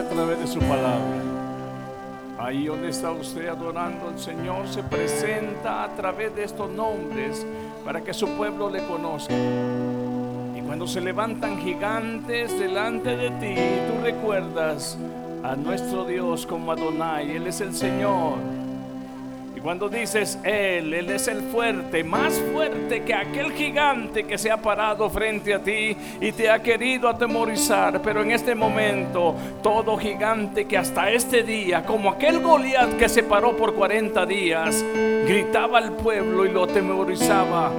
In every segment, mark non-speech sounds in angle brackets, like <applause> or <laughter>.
a través de su palabra. Ahí donde está usted adorando al Señor, se presenta a través de estos nombres para que su pueblo le conozca. Y cuando se levantan gigantes delante de ti, tú recuerdas a nuestro Dios como Adonai, Él es el Señor. Cuando dices Él, Él es el fuerte, más fuerte que aquel gigante que se ha parado frente a ti y te ha querido atemorizar. Pero en este momento, todo gigante que hasta este día, como aquel Goliat que se paró por 40 días, gritaba al pueblo y lo atemorizaba.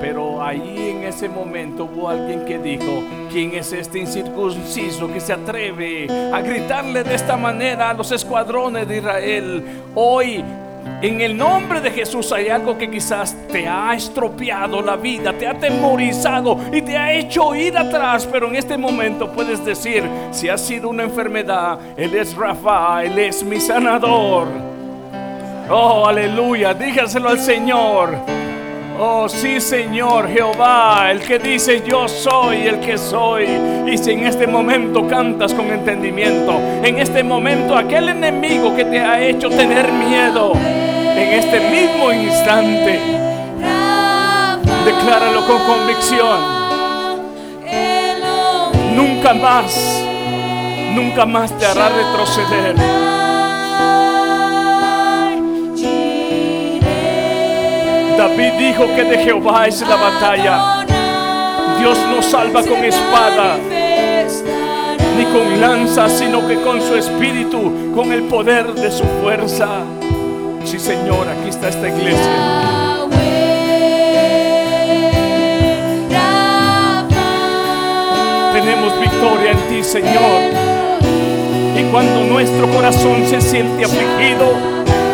Pero ahí en ese momento hubo alguien que dijo, ¿quién es este incircunciso que se atreve a gritarle de esta manera a los escuadrones de Israel? Hoy en el nombre de Jesús hay algo que quizás te ha estropeado la vida, te ha atemorizado y te ha hecho ir atrás, pero en este momento puedes decir, si ha sido una enfermedad, Él es Rafa, Él es mi sanador. Oh, aleluya, dígaselo al Señor. Oh, sí, Señor Jehová, el que dice yo soy el que soy. Y si en este momento cantas con entendimiento, en este momento aquel enemigo que te ha hecho tener miedo, en este mismo instante, decláralo con convicción. Nunca más, nunca más te hará retroceder. David dijo que de Jehová es la batalla. Dios no salva con espada ni con lanza, sino que con su espíritu, con el poder de su fuerza. Sí, Señor, aquí está esta iglesia. Tenemos victoria en ti, Señor. Y cuando nuestro corazón se siente afligido,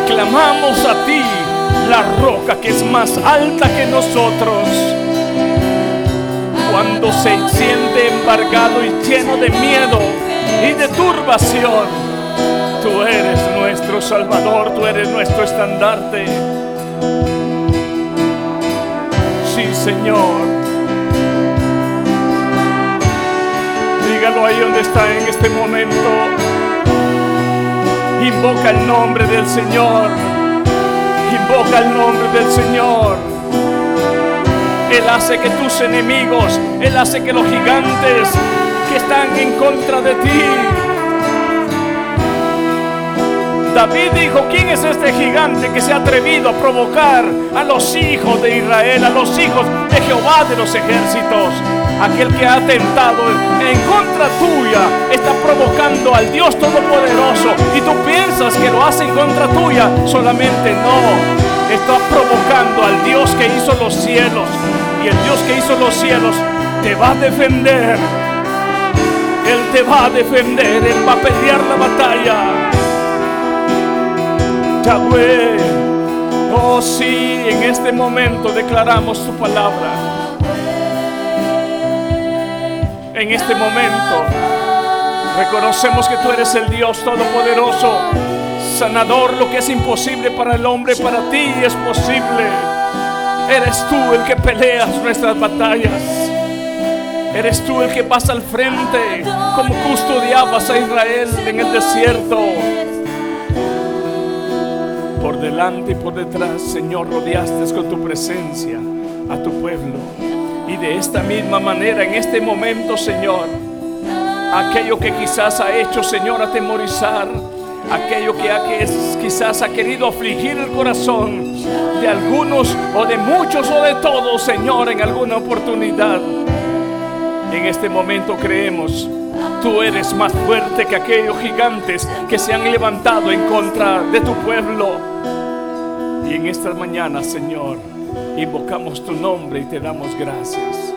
clamamos a ti, la roca que es más alta que nosotros. Cuando se siente embargado y lleno de miedo y de turbación, tú eres nuestro Salvador, tú eres nuestro estandarte. Sí, Señor. ahí donde está en este momento. Invoca el nombre del Señor. Invoca el nombre del Señor. Él hace que tus enemigos, Él hace que los gigantes que están en contra de ti. David dijo, ¿quién es este gigante que se ha atrevido a provocar a los hijos de Israel, a los hijos de Jehová de los ejércitos? Aquel que ha atentado en contra tuya está provocando al Dios Todopoderoso y tú piensas que lo hace en contra tuya, solamente no, está provocando al Dios que hizo los cielos y el Dios que hizo los cielos te va a defender. Él te va a defender, Él va a pelear la batalla. Yahweh, oh sí, en este momento declaramos tu palabra. En este momento reconocemos que tú eres el Dios Todopoderoso, sanador, lo que es imposible para el hombre, para ti es posible. Eres tú el que peleas nuestras batallas. Eres tú el que vas al frente, como custodiabas a Israel en el desierto. Por delante y por detrás, Señor, rodeaste con tu presencia a tu pueblo. Y de esta misma manera, en este momento, Señor, aquello que quizás ha hecho, Señor, atemorizar, aquello que, ha, quizás ha querido afligir el corazón de algunos o de muchos o de todos, Señor, en alguna oportunidad. En este momento creemos, tú eres más fuerte que aquellos gigantes que se han levantado en contra de tu pueblo. Y en esta mañana, Señor, invocamos tu nombre y te damos gracias.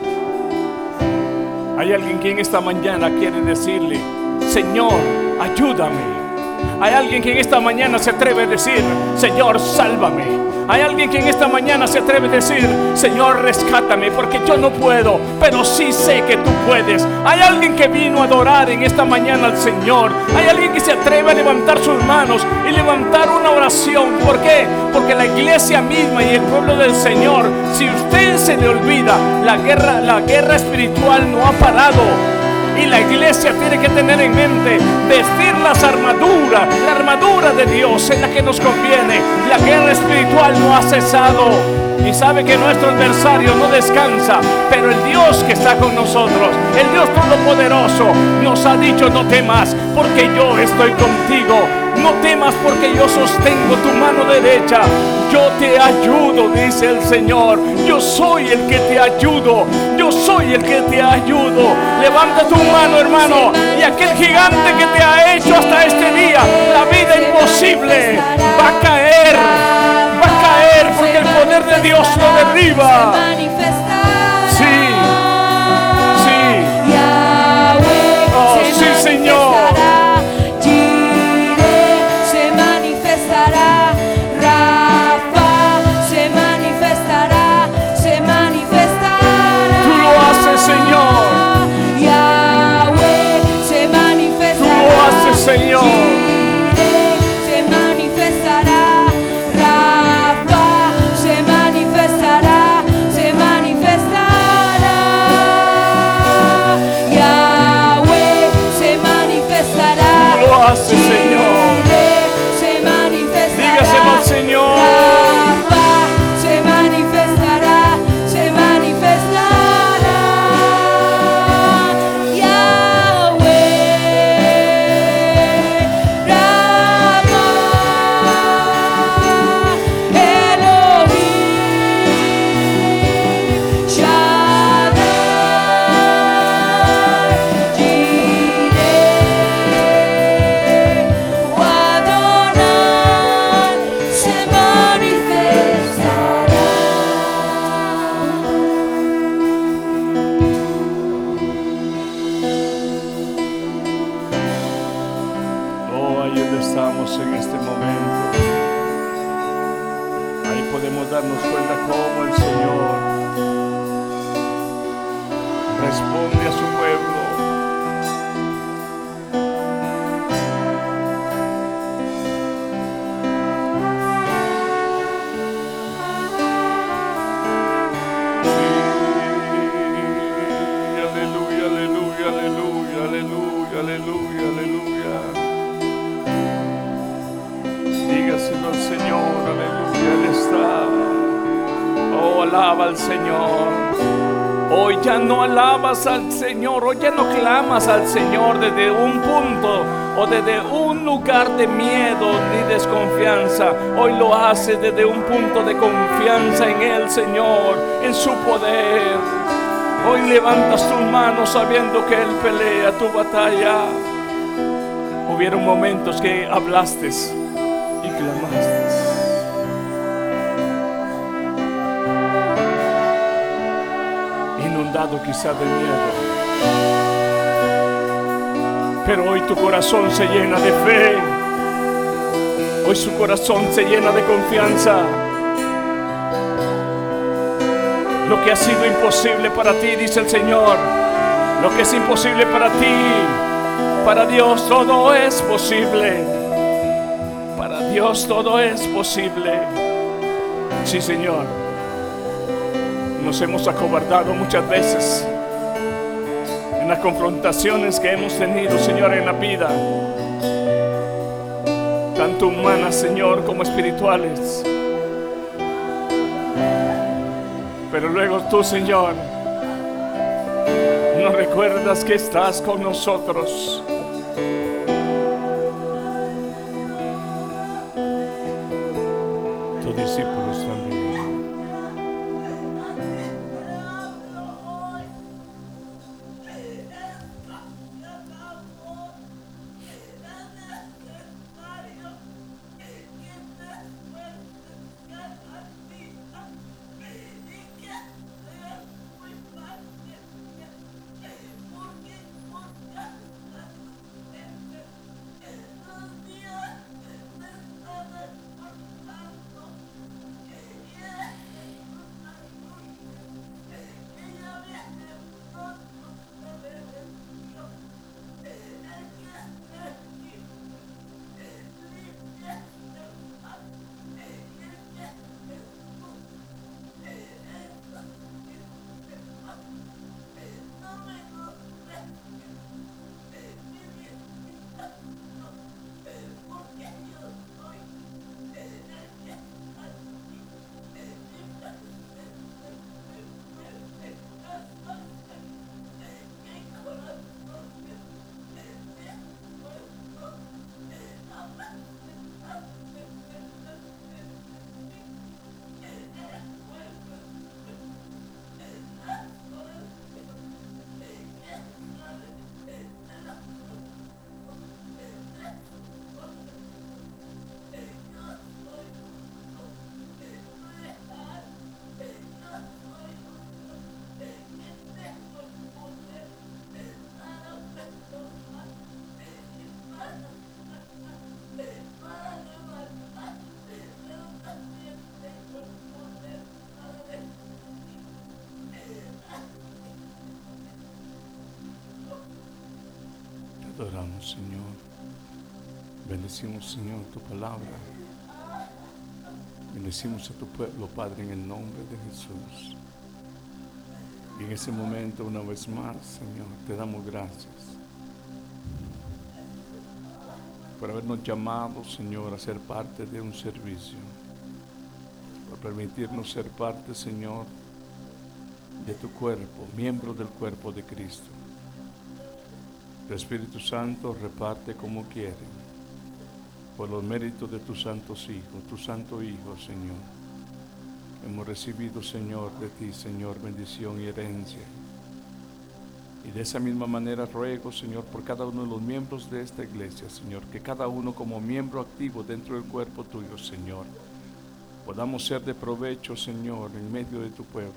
Hay alguien que en esta mañana quiere decirle, Señor, ayúdame. Hay alguien que en esta mañana se atreve a decir, Señor, sálvame. Hay alguien que en esta mañana se atreve a decir, Señor, rescátame, porque yo no puedo, pero sí sé que tú puedes. Hay alguien que vino a adorar en esta mañana al Señor. Hay alguien que se atreve a levantar sus manos y levantar una oración. ¿Por qué? Porque la iglesia misma y el pueblo del Señor, si usted se le olvida, la guerra, la guerra espiritual no ha parado. Y la iglesia tiene que tener en mente vestir las armaduras, la armadura de Dios en la que nos conviene. La guerra espiritual no ha cesado. Y sabe que nuestro adversario no descansa, pero el Dios que está con nosotros, el Dios Todopoderoso, nos ha dicho no temas, porque yo estoy contigo. No temas porque yo sostengo tu mano derecha. Yo te ayudo, dice el Señor. Yo soy el que te ayudo. Yo soy el que te ayudo. Levanta tu mano, hermano. Y aquel gigante que te ha hecho hasta este día, la vida imposible, va a caer. Va a caer porque el poder de Dios lo derriba. Desde un punto de confianza en el Señor, en su poder. Hoy levantas tus manos sabiendo que Él pelea tu batalla. Hubieron momentos que hablaste y clamaste. Inundado quizá de miedo. Pero hoy tu corazón se llena de fe. Hoy su corazón se llena de confianza. Lo que ha sido imposible para ti, dice el Señor. Lo que es imposible para ti, para Dios todo es posible. Para Dios todo es posible. Sí, Señor. Nos hemos acobardado muchas veces en las confrontaciones que hemos tenido, Señor, en la vida. Tanto humanas, Señor, como espirituales. Pero luego tú, Señor, nos recuerdas que estás con nosotros. Adoramos, Señor. Bendecimos, Señor, tu palabra. Bendecimos a tu pueblo, Padre, en el nombre de Jesús. Y en ese momento, una vez más, Señor, te damos gracias por habernos llamado, Señor, a ser parte de un servicio, por permitirnos ser parte, Señor, de tu cuerpo, miembro del cuerpo de Cristo. El Espíritu Santo reparte como quiere, por los méritos de tus santos hijos, tu santo Hijo, Señor. Hemos recibido, Señor, de ti, Señor, bendición y herencia. Y de esa misma manera ruego, Señor, por cada uno de los miembros de esta iglesia, Señor, que cada uno como miembro activo dentro del cuerpo tuyo, Señor, podamos ser de provecho, Señor, en medio de tu pueblo.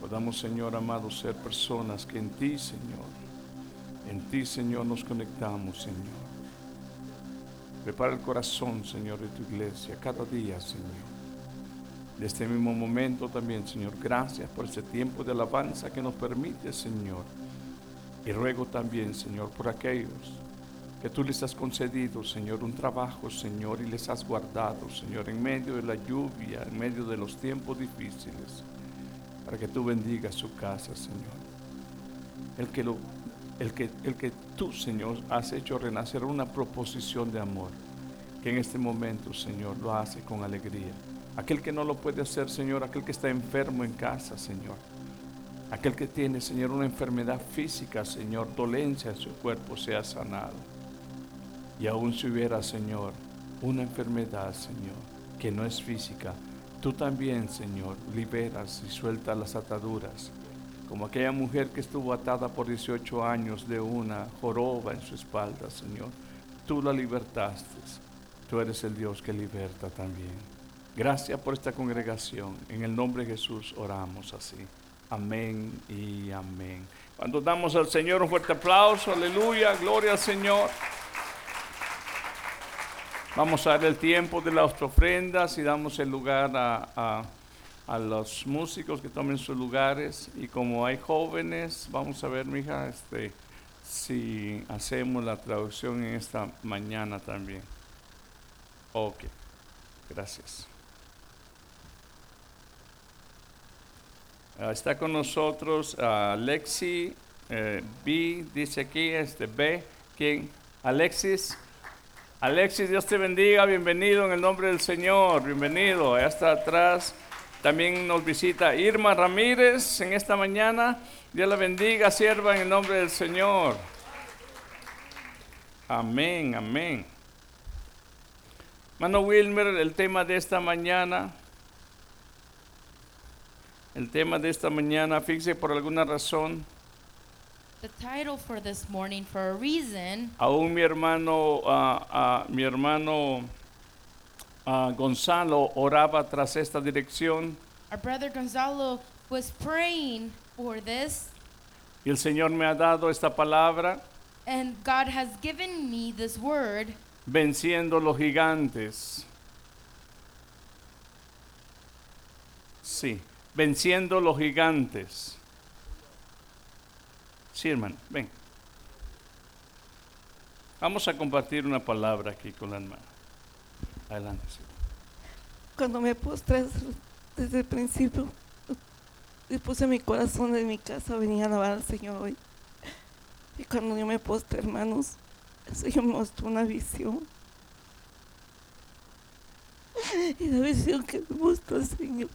Podamos, Señor amado, ser personas que en ti, Señor, en ti, Señor, nos conectamos, Señor. Prepara el corazón, Señor, de tu iglesia cada día, Señor. De este mismo momento también, Señor, gracias por ese tiempo de alabanza que nos permite, Señor. Y ruego también, Señor, por aquellos que tú les has concedido, Señor, un trabajo, Señor, y les has guardado, Señor, en medio de la lluvia, en medio de los tiempos difíciles, para que tú bendigas su casa, Señor. El que, lo, el que, el que tú, Señor, has hecho renacer una proposición de amor, que en este momento, Señor, lo hace con alegría. Aquel que no lo puede hacer, Señor, aquel que está enfermo en casa, Señor. Aquel que tiene, Señor, una enfermedad física, Señor, dolencia en su cuerpo, sea sanado. Y aún si hubiera, Señor, una enfermedad, Señor, que no es física, tú también, Señor, liberas y sueltas las ataduras. Como aquella mujer que estuvo atada por 18 años de una joroba en su espalda, Señor. Tú la libertaste. Tú eres el Dios que liberta también. Gracias por esta congregación. En el nombre de Jesús oramos así. Amén y amén. Cuando damos al Señor un fuerte aplauso, aleluya, gloria al Señor. Vamos a dar el tiempo de las ofrendas y damos el lugar a, a- a los músicos que tomen sus lugares. Y como hay jóvenes, vamos a ver, mija, este, si hacemos la traducción en esta mañana también. Ok, gracias. Ah, está con nosotros ah, Alexi eh, B, dice aquí, este B, ¿quién? Alexis. Alexis, Dios te bendiga, bienvenido en el nombre del Señor, bienvenido. Allá está atrás. También nos visita Irma Ramírez en esta mañana. Dios la bendiga, sierva en el nombre del Señor. Amén, amén. Mano Wilmer, el tema de esta mañana. El tema de esta mañana, fíjese por alguna razón, The title for this morning, for a reason, aún mi hermano, ah, ah, mi hermano ah, Gonzalo oraba tras esta dirección our brother Gonzalo was praying for this, y el Señor me ha dado esta palabra, and God has given me this word, venciendo los gigantes. Sí, venciendo los gigantes. Sí, hermano, ven. Vamos a compartir una palabra aquí con la hermana. Adelante. Cuando me postré desde el principio y puse mi corazón en mi casa, venía a alabar al Señor hoy. Y cuando yo me postré, hermanos, el Señor me mostró una visión. Y la visión que me mostró el Señor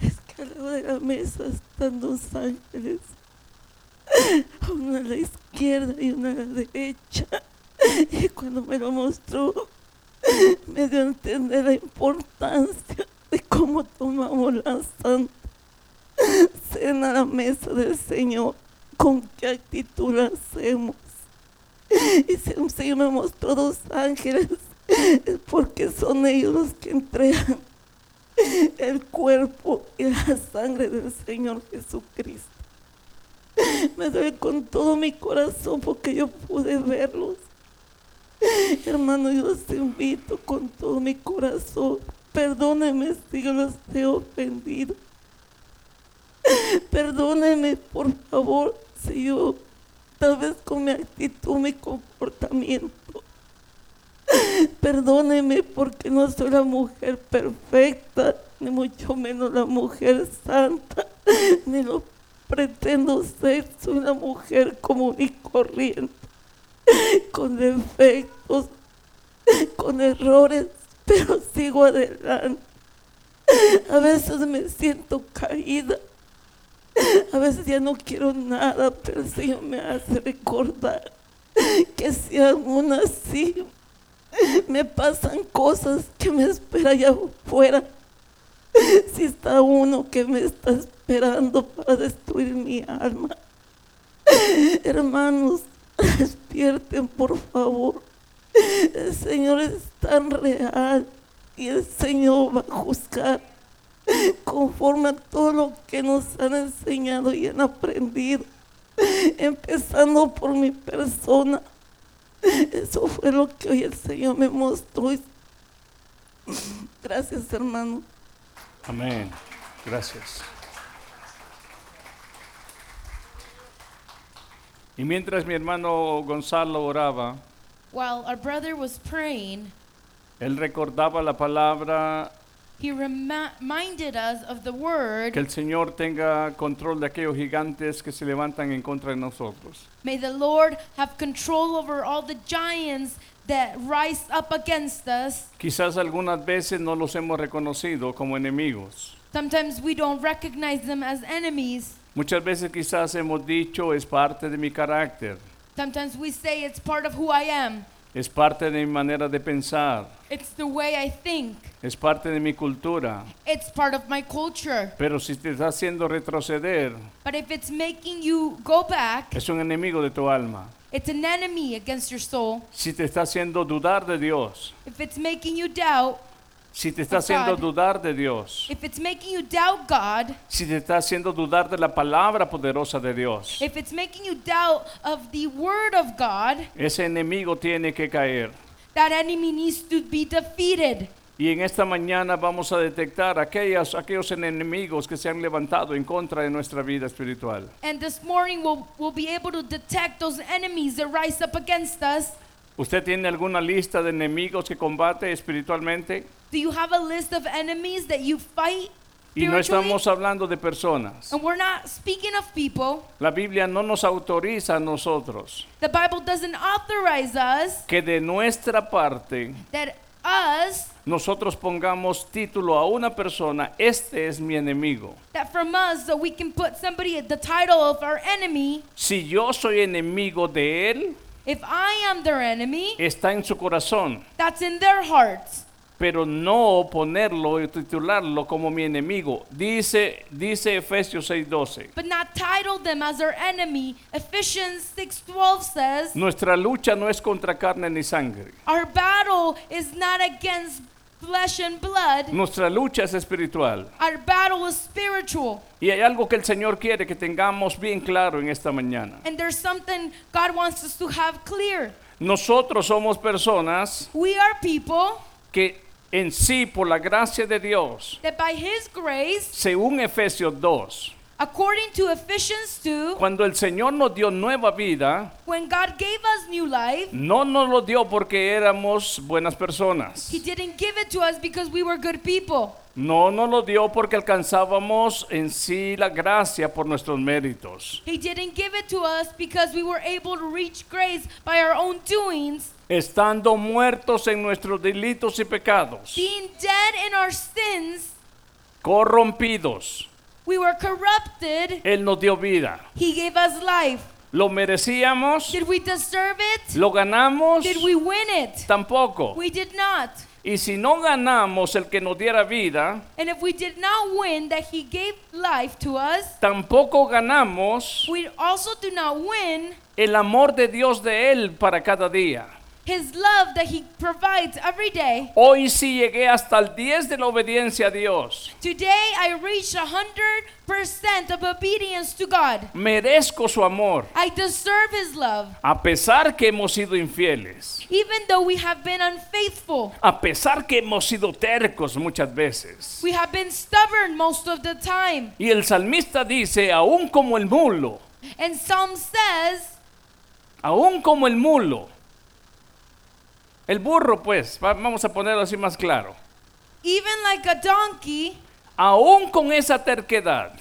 es que al lado de la mesa están dos ángeles, uno a la izquierda y uno a la derecha. Y cuando me lo mostró, <laughs> me dio a entender la importancia de cómo tomamos la santa cena a la mesa del Señor, con qué actitud la hacemos. Y si el Señor ángeles, es porque son ellos los que entregan el cuerpo y la sangre del Señor Jesucristo. Me duele con todo mi corazón porque yo pude verlos. <laughs> Hermano, yo los invito con todo mi corazón. Perdónenme si yo los he ofendido. Perdónenme, por favor, si yo, tal vez con mi actitud, mi comportamiento. Perdónenme porque no soy la mujer perfecta, ni mucho menos la mujer santa, ni lo pretendo ser. Soy una mujer común y corriente <laughs> con defectos, con errores, pero sigo adelante. A veces me siento caída, a veces ya no quiero nada, pero el Señor me hace recordar que si aún así me pasan cosas que me espera allá afuera, si está uno que me está esperando para destruir mi alma. Hermanos, despierten por favor. El Señor es tan real y el Señor va a juzgar conforme a todo lo que nos han enseñado y han aprendido, empezando por mi persona. Eso fue lo que hoy el Señor me mostró. Gracias, hermano. Amén. Gracias. Y mientras mi hermano Gonzalo oraba, while our brother was praying, él recordaba la palabra He remi- reminded us of the word. Que el Señor tenga control de aquellos gigantes que se levantan en contra de nosotros. May the Lord have control over all the giants that rise up against us. Quizás algunas veces no los hemos reconocido como enemigos. Sometimes we don't recognize them as enemies. Muchas veces quizás hemos dicho es parte de mi carácter, Sometimes we say it's part of who I am. es parte de mi manera de pensar, It's the way I think. es parte de mi cultura. It's part of my culture. Pero si te está haciendo retroceder, But if it's making you go back, es un enemigo de tu alma. it's an enemy against your soul. Si te está haciendo dudar de Dios, If it's making you doubt, si te está haciendo God. dudar de Dios, if it's making you doubt God, si te está haciendo dudar de la palabra poderosa de Dios, if it's making you doubt of the word of God, ese enemigo tiene que caer. that enemy needs to be defeated. Y en esta mañana vamos a detectar aquellos, aquellos enemigos que se han levantado en contra de nuestra vida espiritual. And this morning we'll, we'll be able to detect those enemies that rise up against us. ¿Usted tiene alguna lista de enemigos que combate espiritualmente? Do you have a list of enemies that you fight Y no estamos hablando de personas. And we're not speaking of people. La Biblia no nos autoriza a nosotros The Bible doesn't authorize us que de nuestra parte that us, nosotros pongamos título a una persona, este es mi enemigo. that from us, that we can put somebody at the title of our enemy. Si yo soy enemigo de él, If I am their enemy, está en su corazón, that's in their hearts. pero no ponerlo y titularlo como mi enemigo. Dice, dice Efesios 6:12. But not title them as our enemy. Ephesians 6:12 says, Nuestra lucha no es contra carne ni sangre. Our battle is not against flesh and blood. Nuestra lucha es espiritual. Our battle is spiritual. Y hay algo que el Señor quiere que tengamos bien claro en esta mañana. And there's something God wants us to have clear. Nosotros somos personas We are people que en sí, por la gracia de Dios, that by His grace, según Efesios 2, according to Ephesians 2, cuando el Señor nos dio nueva vida, when God gave us new life, no nos lo dio porque éramos buenas personas. He didn't give it to us because we were good people. No nos lo dio porque alcanzábamos en sí la gracia por nuestros méritos. He didn't give it to us because we were able to reach grace by our own doings, Estando muertos en nuestros delitos y pecados, being dead in our sins. corrompidos, We were corrupted. Él nos dio vida. He gave us life. ¿Lo merecíamos? Did we deserve it? ¿Lo ganamos? Did we win it? Tampoco. We did not. Y si no ganamos el que nos diera vida, And if we did not win that He gave life to us, tampoco ganamos we also do not win el amor de Dios de Él para cada día. His love that He provides every day. Hoy sí llegué hasta el 10 de la obediencia a Dios. Today I reached 100% of obedience to God. Merezco su amor, I deserve His love. a pesar que hemos sido infieles, Even though we have been unfaithful, a pesar que hemos sido tercos muchas veces. we have been stubborn most of the time. Y el salmista dice, aún como el mulo, And Psalm says, aún como el mulo, el burro pues, va- vamos a ponerlo así más claro, even like a donkey, aún con esa terquedad,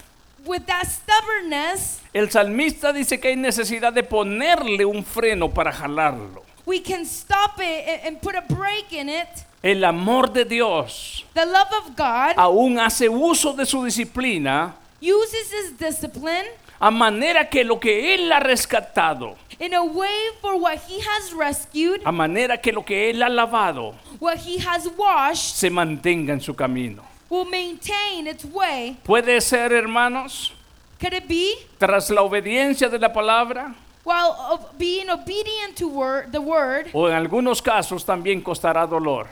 with that stubbornness, el salmista dice que hay necesidad de ponerle un freno para jalarlo. we can stop it and- and put a break in it. El amor de Dios The love of God aún hace uso de su disciplina uses His discipline a manera que lo que Él ha rescatado, in a way for what He has rescued, a manera que lo que Él ha lavado, what He has washed, se mantenga en su camino. will maintain its way. Puede ser, hermanos, Could it be? tras la obediencia de la palabra, While of being obedient to word, the word, o en algunos casos también costará dolor.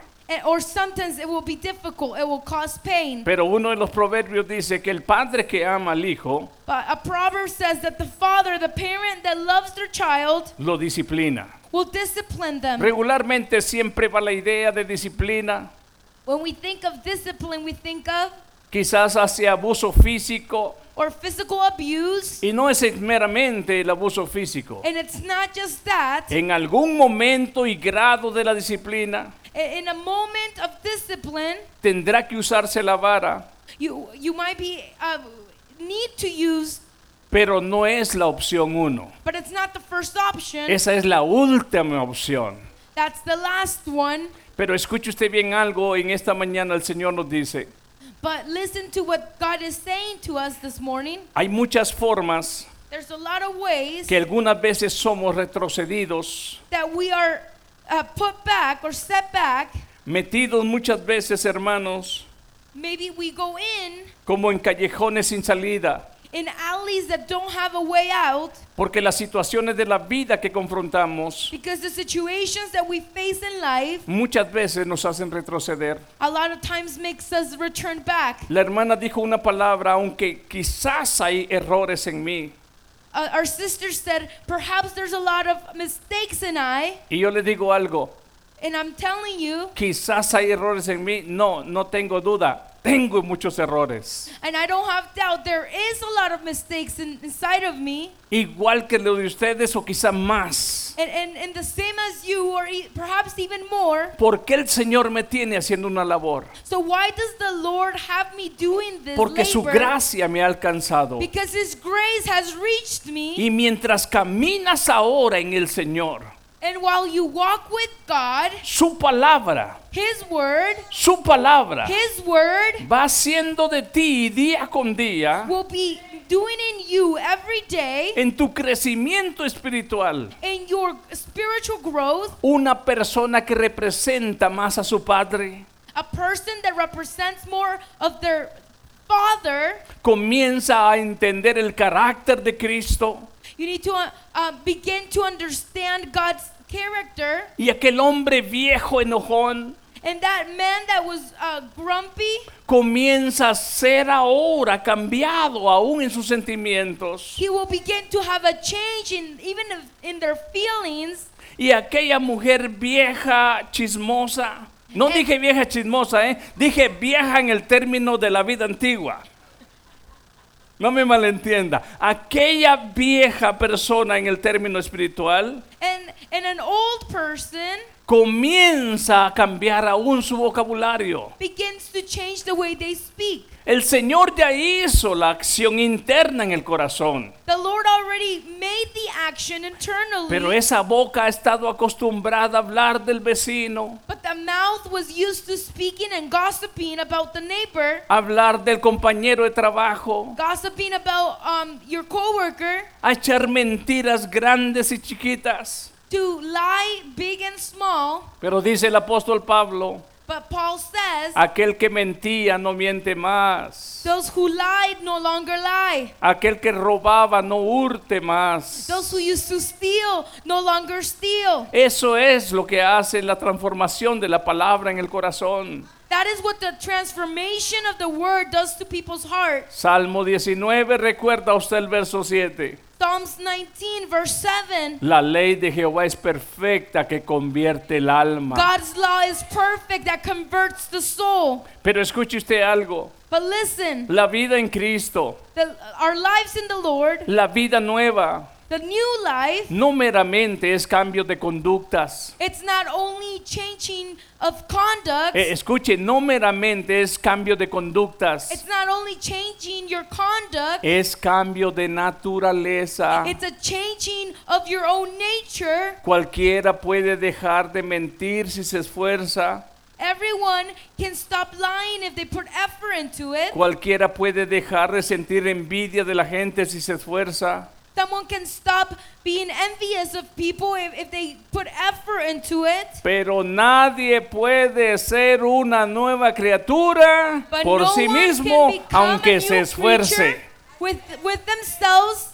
Or sometimes it will be difficult, it will cause pain. Pero uno de los proverbios dice que el padre que ama al hijo But a proverb says that the father, the parent that loves their child, lo disciplina. will discipline them. Regularmente siempre va la idea de disciplina, When we think of discipline, we think of quizás hacia abuso físico, or physical abuse, y no es meramente el abuso físico. and it's not just that. En algún momento y grado de la disciplina, In a moment of discipline, tendrá que usarse la vara, you you might be uh, need to use, pero no es la opción uno. but it's not the first option. Esa es la última opción. That's the last one. Pero escuche usted bien algo, en esta mañana el Señor nos dice, But listen to what God is saying to us this morning. hay muchas formas There's a lot of ways que algunas veces somos retrocedidos, that we are uh, put back or set back. metidos muchas veces, hermanos, Maybe we go in como en callejones sin salida, in alleys that don't have a way out porque las situaciones de la vida que confrontamos because the situations that we face in life muchas veces nos hacen retroceder. a lot of times makes us return back. La hermana dijo una palabra, aunque quizás hay errores en mí. Uh, our sister said, perhaps there's a lot of mistakes in I, Y yo le digo algo, and I'm telling you, quizás hay errores en mí. No, no tengo duda. Tengo muchos errores. and I don't have doubt, there is a lot of mistakes in, inside of me, Igual que lo de ustedes o quizá más. and, and, and the same as you, or e- perhaps even more. ¿Por qué el Señor me tiene haciendo una labor? So why does the Lord have me doing this Porque su gracia me ha alcanzado. Because His grace has reached me, Y mientras caminas ahora en el Señor, and while you walk with God, su palabra, His word, su palabra His word va haciendo de ti día con día will be doing in you every day en tu crecimiento espiritual in your spiritual growth una persona que representa más a su Padre. a person that represents more of their father Comienza a entender el carácter de Cristo you need to uh, uh, begin to understand god's character y aquel hombre viejo enojón and that man that was uh, grumpy comienza a ser ahora cambiado aún en sus sentimientos. he will begin to have a change in even in their feelings Y aquella mujer vieja, chismosa, no dije vieja chismosa, ¿eh? dije vieja en el término de la vida antigua. No me malentienda. Aquella vieja persona en el término espiritual and and an old person comienza a cambiar aún su vocabulario. begins to change the way they speak. El Señor ya hizo la acción interna en el corazón, the lord already made the action internally. Pero esa boca ha estado acostumbrada a hablar del vecino, But the mouth was used to speaking and gossiping about the neighbor, hablar del compañero de trabajo, gossiping about um, your coworker, a echar mentiras grandes y chiquitas. To lie big and small. Pero dice el apóstol Pablo, But Paul says, aquel que mentía no miente más. those who lied no longer lie. Aquel que robaba no hurte más. Those who used to steal no longer steal. Eso es lo que hace la transformación de la palabra en el corazón. That is what the transformation of the word does to people's hearts. Salmo 19, recuerda usted el verso 7. Psalms 19, verse 7. La ley de Jehová es perfecta que convierte el alma. God's law is perfect that converts the soul. Pero escuche usted algo. But listen, La vida en Cristo, the, our lives in the Lord, la vida nueva, the new life, no meramente es cambio de conductas. It's not only changing of conduct, Eh, escuche, no meramente es cambio de conductas. it's not only changing your conduct, Es cambio de naturaleza. it's a changing of your own nature. Cualquiera puede dejar de mentir si se esfuerza. Everyone can stop lying if they put effort into it. Cualquiera puede dejar de sentir envidia de la gente si se esfuerza. Someone can stop being envious of people if, if they put effort into it. Pero nadie puede ser una nueva criatura But por no sí one mismo, can become a aunque new se esfuerce. creature With, with themselves.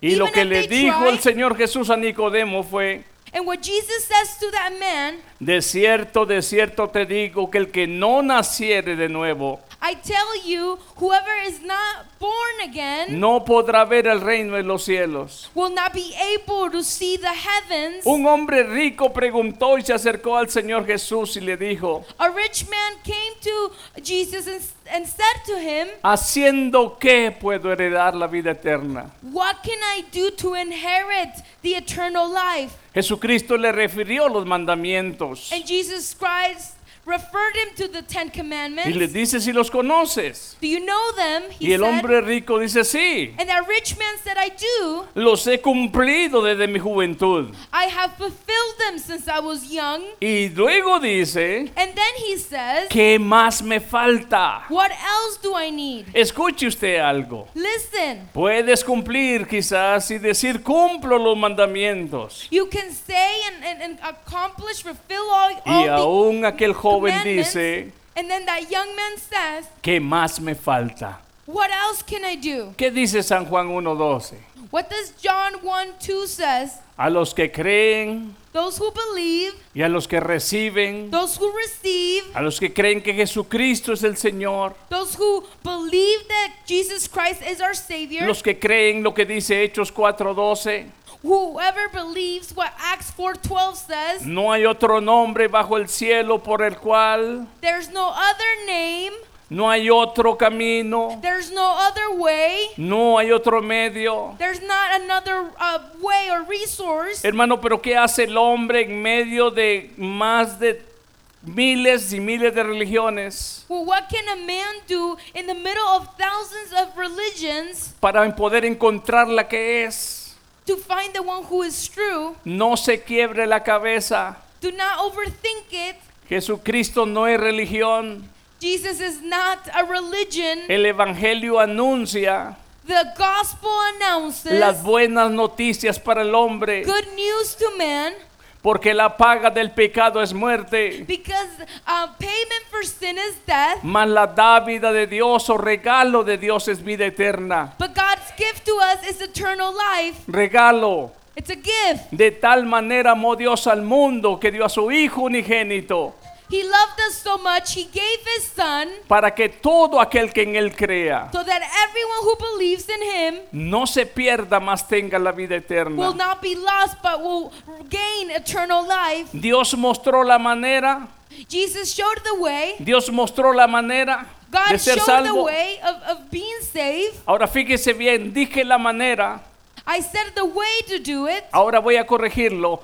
Y lo even que if le they dijo try. el Señor Jesús a Nicodemo fue, And what Jesus says to that man, de cierto, de cierto te digo que el que no naciere de nuevo I tell you, whoever is not born again no podrá ver el reino de los cielos. will not be able to see the heavens. Un hombre rico preguntó y se acercó al Señor Jesús y le dijo, A rich man came to Jesus and, and said to him, ¿haciendo qué puedo heredar la vida eterna? What can I do to inherit the eternal life? Jesucristo le refirió los mandamientos And Jesus Christ referred him to the Ten y le Commandments. dice si los conoces. Do you know them? He Y el said. hombre rico dice sí, And that rich man said, I do. los he cumplido desde mi juventud. I have fulfilled them since I was young. Y luego dice, And then he says, ¿qué más me falta? What else do I need? Escuche usted algo. Listen, Puedes cumplir quizás y decir cumplo los mandamientos. you can say and, and, and accomplish, fulfill all, Y all aún aquel the joven dice, And then that young man says, ¿qué más me falta? What else can I do? ¿Qué dice San Juan 1.12? What does John 1 2 says? A los que creen Those who believe, y a los que reciben, those who receive, a los que creen que Jesucristo es el Señor, those who believe that Jesus Christ is our Savior, los que creen lo que dice Hechos 4.12, whoever believes what Acts 4:12 says, no hay otro nombre bajo el cielo por el cual there's no other name, no hay otro camino, there's no other way, no hay otro medio. there's not another uh, way or resource. Hermano, pero ¿qué hace el hombre en medio de más de miles y miles de religiones Well, what can a man do in the middle of thousands of religions para poder encontrar la que es? To find the one who is true? No se quiebre la cabeza. Do not overthink it. Jesucristo no es religión. Jesus is not a religion. El Evangelio anuncia The gospel announces las buenas noticias para el hombre, good news to man porque la paga del pecado es muerte, because uh, payment for sin is death, mas la dávida de Dios o regalo de Dios es vida eterna. but gift to us is eternal life. Regalo. It's a gift. De tal manera amó Dios al mundo que dio a su Hijo unigénito He loved us so much, He gave His Son para que todo aquel que en Él crea so that everyone who believes in Him no se pierda, mas tenga la vida will eterna. not be lost but will gain eternal life. Dios mostró la manera, Jesus showed the way. Dios mostró la manera de God ser showed the salvo. way of, of being saved. Ahora fíjese bien, dije la manera, I said the way to do it. ahora voy a corregirlo,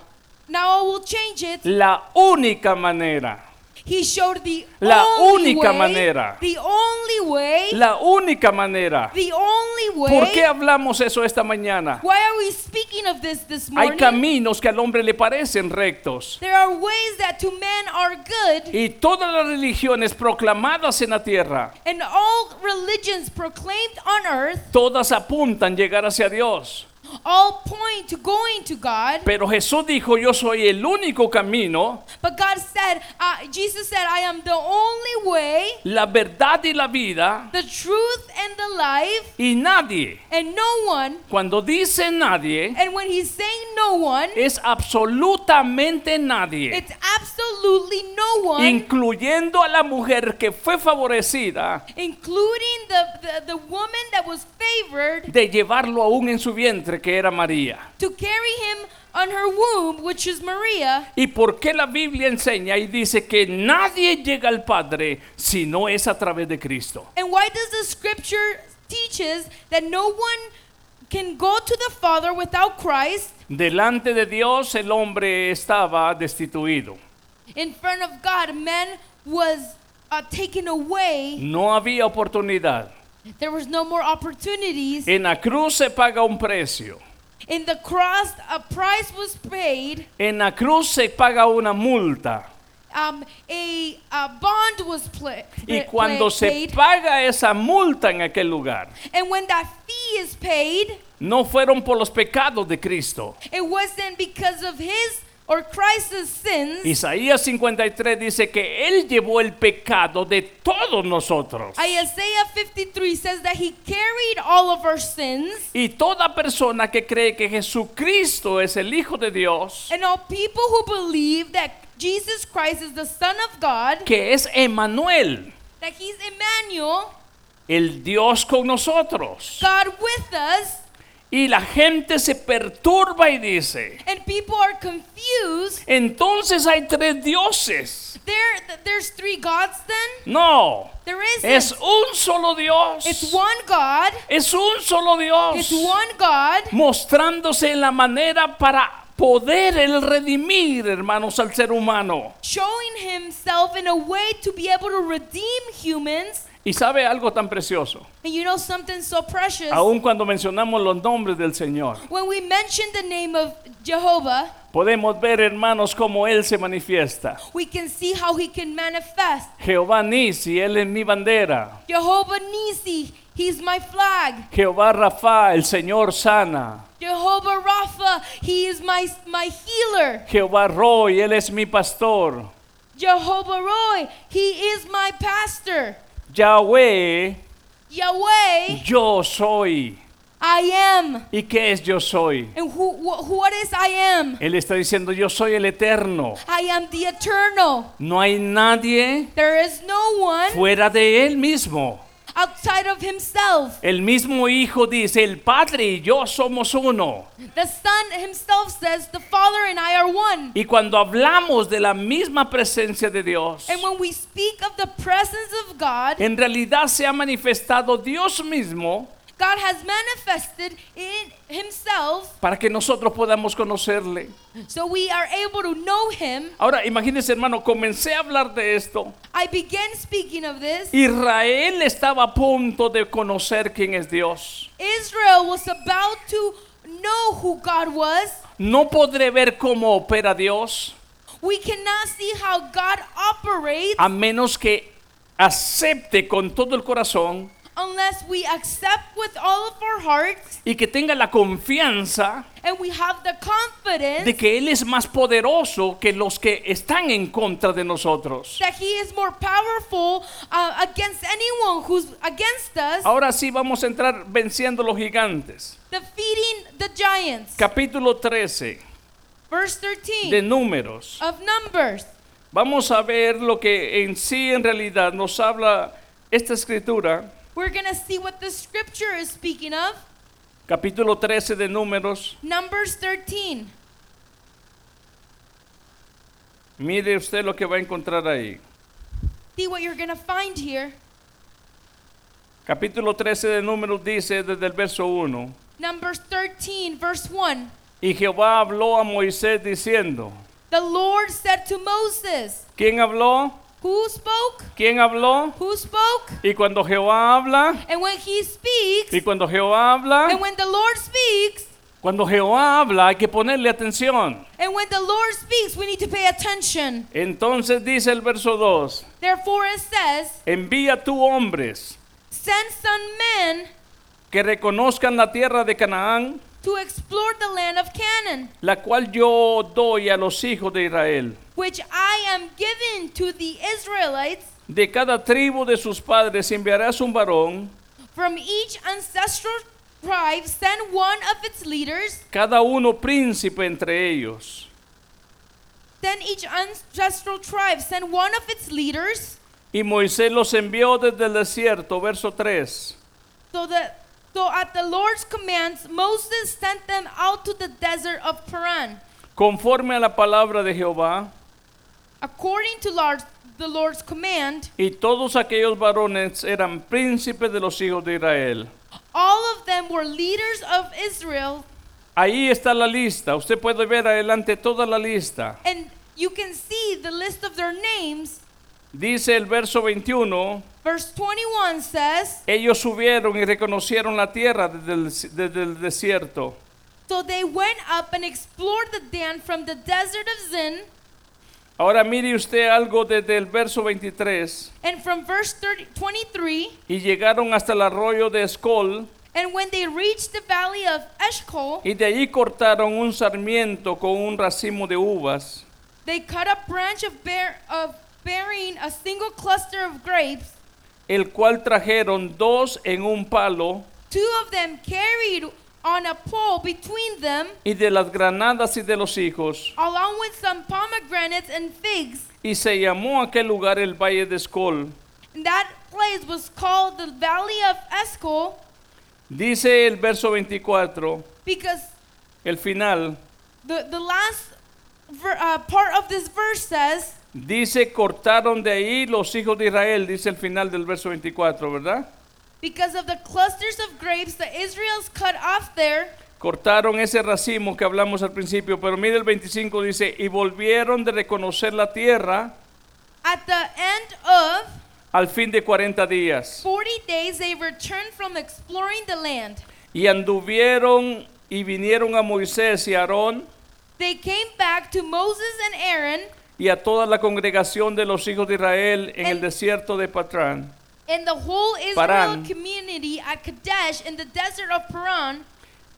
Now I will change it. la única manera, He showed the La only única way, manera. The only way. la única manera. the only way. ¿Por qué hablamos eso esta mañana? Why are we speaking of this this Hay morning? caminos que al hombre le parecen rectos. There are ways that to men are good, Y todas las religiones proclamadas en la tierra, and all religions proclaimed on earth todas apuntan llegar hacia Dios. All point to going to God. Pero Jesús dijo, yo soy el único camino, But God said, uh, Jesus said, I am the only way, la verdad y la vida, the truth, and the life, y nadie, and no one. cuando dice nadie, And when he's saying no one, es absolutamente nadie, it's absolutely no one, incluyendo a la mujer que fue favorecida including the, the, the woman that was favored de llevarlo aún en su vientre, que era María. to carry him on her womb, which is Maria. ¿Y por qué la Biblia enseña y dice que nadie llega al Padre si no es a través de Cristo? And why does the scripture teaches that no one can go to the Father without Christ? Delante de Dios el hombre estaba destituido. In front of God, man was uh, taken away. No había oportunidad. There was no more opportunities. En la cruz se paga un precio. In the cross, a price was paid. En la cruz se paga una multa. Um, a, a bond was Y cuando se paid. paga esa multa en aquel lugar, And when that fee is paid, no fueron por los pecados de Cristo. it wasn't because of his or Christ's sins. Isaías 53 dice que Él llevó el pecado de todos nosotros. Isaiah 53 says that he carried all of our sins. Y toda persona que cree que Jesucristo es el Hijo de Dios, And all people who believe that Jesus Christ is the Son of God, que es Emanuel, that He's Emmanuel, el Dios con nosotros. God with us, Y la gente se perturba y dice, and people are confused. entonces hay tres dioses. There, th- there's three gods then? No, There isn't. es un solo Dios. It's one God. Es un solo Dios. It's one God Mostrándose en la manera para poder el redimir, hermanos, al ser humano. showing himself in a way to be able to redeem humans. Y sabe algo tan precioso. And you know something so precious? Aun cuando mencionamos los nombres del Señor, When we mention the name of Jehovah, podemos ver, hermanos, cómo Él se manifiesta. we can see how he can manifest. Jehová Nisi, Él es mi bandera. Jehovah Nisi, he's my flag. Jehová Rafa, el Señor sana. Jehovah Rapha, he is my, my healer. Jehová Roy, Él es mi pastor. Jehovah Roy, he is my pastor. Yahweh, Yahweh, yo soy. I am. ¿Y qué es yo soy? And who, wh- what is I am? Él está diciendo, yo soy el eterno. I am the eternal. No hay nadie There is no one fuera de Él mismo. Outside of himself. El mismo Hijo dice, el Padre y yo somos uno. The Son himself says, The Father and I are one. Y cuando hablamos de la misma presencia de Dios, And when we speak of the presence of God, en realidad se ha manifestado Dios mismo God has manifested in himself para que nosotros podamos conocerle. so we are able to know him. Ahora, imagínense, hermano, comencé a hablar de esto. I began speaking of this. Israel estaba a punto de conocer quién es Dios. Israel was about to know who God was. No podré ver cómo opera Dios We cannot see how God operates a menos que acepte con todo el corazón unless we accept with all of our hearts y que tenga la confianza and we have the de confidence que Él es más poderoso que los que están en contra de nosotros. that He is more powerful uh, against anyone who's against us, Ahora sí vamos a entrar venciendo los gigantes. defeating the giants. Capítulo 13 Verse de 13 Números. of Numbers. Vamos a ver lo que en sí en realidad nos habla esta escritura. We're going to see what the scripture is speaking of. Capítulo 13 de Números. Numbers 13. Mire usted lo que va a encontrar ahí. See what you're going to find here. Capítulo 13 de Números dice desde el verso 1. Numbers 13, verse 1. Y Jehová habló a Moisés diciendo. The Lord said to Moses, ¿Quién habló? Who spoke? ¿Quién habló? Who spoke? Y cuando Jehová habla, And when he speaks, y cuando Jehová habla, and when the Lord speaks, cuando Jehová habla hay que ponerle atención. and when the Lord speaks, we need to pay attention. Entonces dice el verso 2, Therefore it says, envía tú hombres Send some men que reconozcan la tierra de Canaán, to explore the land of Canaan, la cual yo doy a los hijos de Israel. which I am giving to the Israelites. De cada tribu de sus padres enviarás un varón, From each ancestral tribe, send one of its leaders. cada uno príncipe entre ellos. Send each ancestral tribe, send one of its leaders. Y Moisés los envió desde el desierto, verso 3. So that so at the Lord's commands, Moses sent them out to the desert of Paran, Conforme a la palabra de Jehová, according to Lord, the Lord's command. y todos aquellos varones eran príncipes de los hijos de Israel. All of them were leaders of Israel, Ahí está la lista. Usted puede ver adelante toda la lista. and you can see the list of their names. Dice el verso 21, Verse 21 says, ellos subieron y reconocieron la tierra desde el, desde el desierto. So they went up and explored the Dan from the desert of Zin, Ahora mire usted algo desde el verso 23. and from verse 30, 23. Y llegaron hasta el arroyo de Escol And when they reached the valley of Eshcol, y de allí cortaron un sarmiento con un racimo de uvas. they cut a branch of, bear, of bearing a single cluster of grapes. el cual trajeron dos en un palo, Two of them carried on a pole between them, y de las granadas y de los hijos. along with some pomegranates and figs. Y se llamó aquel lugar el Valle de Escol. And that place was called the Valley of Escol Dice el verso 24, because el final, the, the last ver, uh, part of this verse says, dice cortaron de ahí los hijos de Israel, dice el final del verso 24, ¿verdad? because of the clusters of grapes the Israels cut off there, Cortaron ese racimo que hablamos al principio, pero mire el 25 dice, y volvieron de reconocer la tierra at the end of al fin de 40 días. 40 days they returned from exploring the land. Y anduvieron y vinieron a Moisés y Aarón They came back to Moses and Aaron y a toda la congregación de los hijos de Israel en el En- desierto de Patrán. and the whole Israel Paran. community at Kadesh in the desert of Paran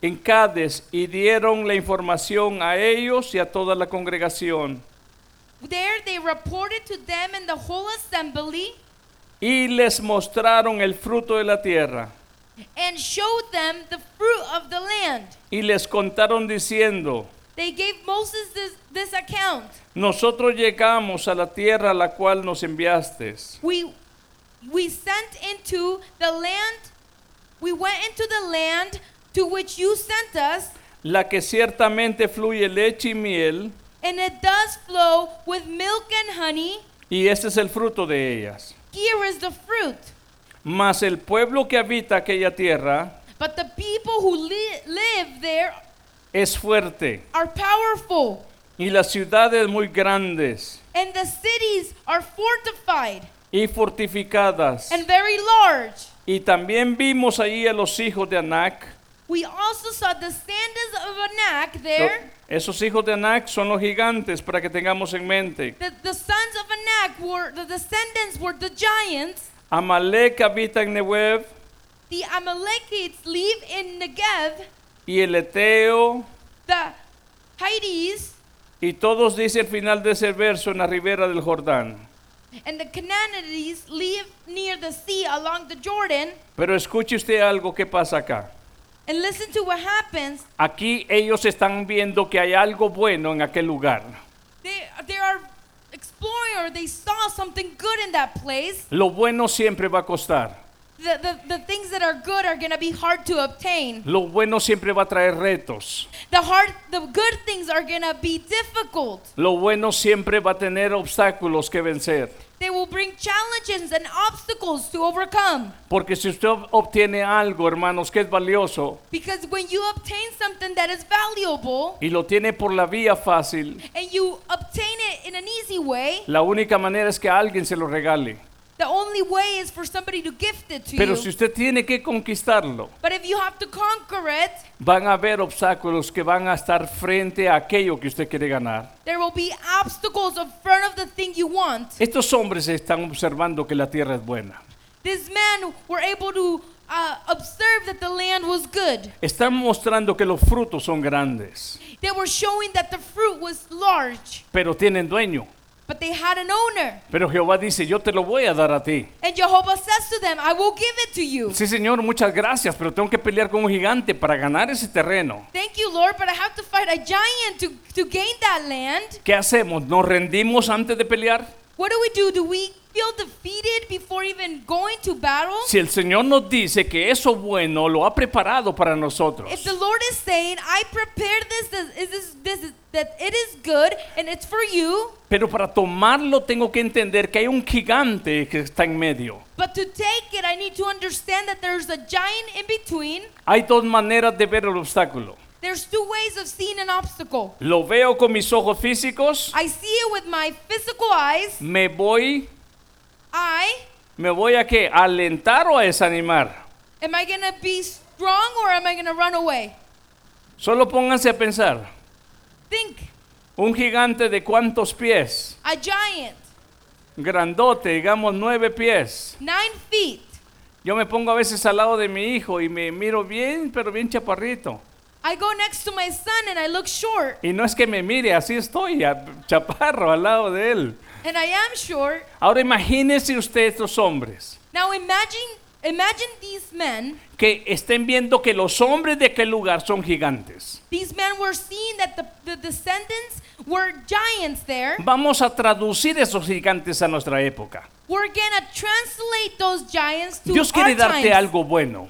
en Cádiz y dieron la información a ellos y a toda la congregación. There they reported to them and the whole assembly Y les mostraron el fruto de la tierra. and showed them the fruit of the land. Y les contaron diciendo, They gave Moses this, this account. nosotros llegamos a la tierra a la cual nos enviaste. We we sent into the land we went into the land to which you sent us La que ciertamente fluye leche y miel, and it does flow with milk and honey. y este es el fruto de ellas. Here is the fruit. Mas el pueblo que habita aquella tierra But the people who li- live there es fuerte, are powerful, y las ciudades muy grandes and the cities are fortified y fortificadas. and very large. Y también vimos ahí a los hijos de Anac. We also saw the descendants of Anak there. Esos hijos de Anac son los gigantes para que tengamos en mente. The, the sons of Anak were the descendants were the giants. Amalek habita en Negev The Amalekites live in Negev. Y el Eteo The y todos dice al final de ese verso en la ribera del Jordán. and the Canaanites live near the sea along the Jordan. Pero escuche usted algo que pasa acá. And listen to what happens. Aquí ellos están viendo que hay algo bueno en aquel lugar. They they are exploring or they saw something good in that place. Lo bueno siempre va a costar. The, the, the things that are good are going to be hard to obtain. Lo bueno siempre va a traer retos. The hard the good things are going to be difficult. Lo bueno siempre va a tener obstáculos que vencer. They will bring challenges and obstacles to overcome. Porque si usted obtiene algo, hermanos, que es valioso Because when you obtain something that is valuable y lo tiene por la vía fácil, and you obtain it in an easy way, la única manera es que alguien se lo regale. The only way is for somebody to gift it to Pero you. si usted tiene que conquistarlo, But if you have to conquer it, van a haber obstáculos que van a estar frente a aquello que usted quiere ganar. there will be obstacles in front of the thing you want. Estos hombres están observando que la tierra es buena. These men were able to uh, observe that the land was good. Están mostrando que los frutos son grandes, They were showing that the fruit was large, pero tienen dueño. But they had an owner. Pero Jehová dice, yo te lo voy a dar a ti. And Jehovah says to them, I will give it to you. Sí, Señor, muchas gracias, pero tengo que pelear con un gigante para ganar ese terreno. Thank you, Lord, but I have to fight a giant to, to gain that land. ¿Qué hacemos? ¿Nos rendimos antes de pelear? What do we do? Do we feel defeated before even going to battle? Si el Señor nos dice que eso bueno lo ha preparado para nosotros, If the Lord is saying, I prepared this, this, is this, this is, that it is good and it's for you, pero para tomarlo tengo que entender que hay un gigante que está en medio. but to take it, I need to understand that there's a giant in between. Hay dos maneras de ver el obstáculo. There's two ways of seeing an obstacle. Lo veo con mis ojos físicos, I see it with my physical eyes. me voy, I, me voy a qué? ¿A alentar o a desanimar. am I going to be strong or am I going to run away? Solo pónganse a pensar, Think, un gigante de cuántos pies, a giant, grandote, digamos nueve pies. nine feet. Yo me pongo a veces al lado de mi hijo y me miro bien, pero bien chaparrito. I go next to my son and I look short, Y no es que me mire, así estoy, a- chaparro al lado de él. And I am short. Ahora imagínese usted estos hombres Now imagine, imagine these men. que estén viendo que los hombres de aquel lugar son gigantes. These men were seeing that the, the, descendants were giants there. Vamos a traducir esos gigantes a nuestra época. We're gonna translate those giants to Dios our quiere darte times. algo bueno.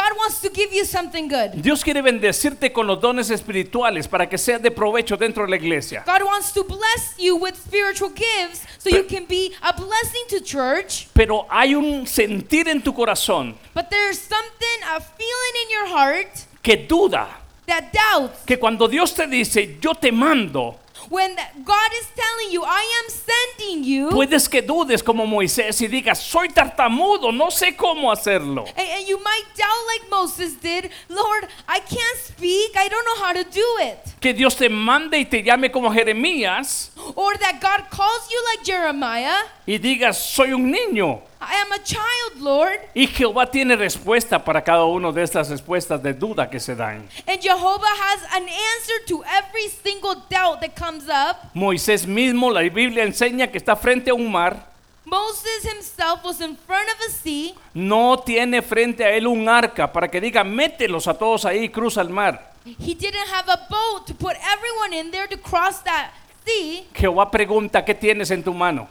God wants to give you something good. Dios quiere bendecirte con los dones espirituales para que sea de provecho dentro de la iglesia. God wants to bless you with spiritual gifts so you can be a blessing to church. Pero hay un sentir en tu corazón But there's something, a feeling in your heart que duda that doubts que cuando Dios te dice, yo te mando, when God is telling you, I am sending you. puedes que dudes como Moisés y digas, soy tartamudo, no sé cómo hacerlo. And, and you might doubt like Moses did, Lord, I can't speak, I don't know how to do it. Que Dios te mande y te llame como Jeremías Or that God calls you like Jeremiah, y digas, soy un niño. I am a child, Lord. Y Jehová tiene respuesta para cada una de estas respuestas de duda que se dan. And Jehovah has an answer to every single doubt that comes up. Moisés mismo, la Biblia enseña que está frente a un mar, Moses himself was in front of a sea. no tiene frente a él un arca para que diga, mételos a todos ahí y cruza el mar. He didn't have a boat to put everyone in there to cross that sea. Jehová pregunta, ¿qué tienes en tu mano?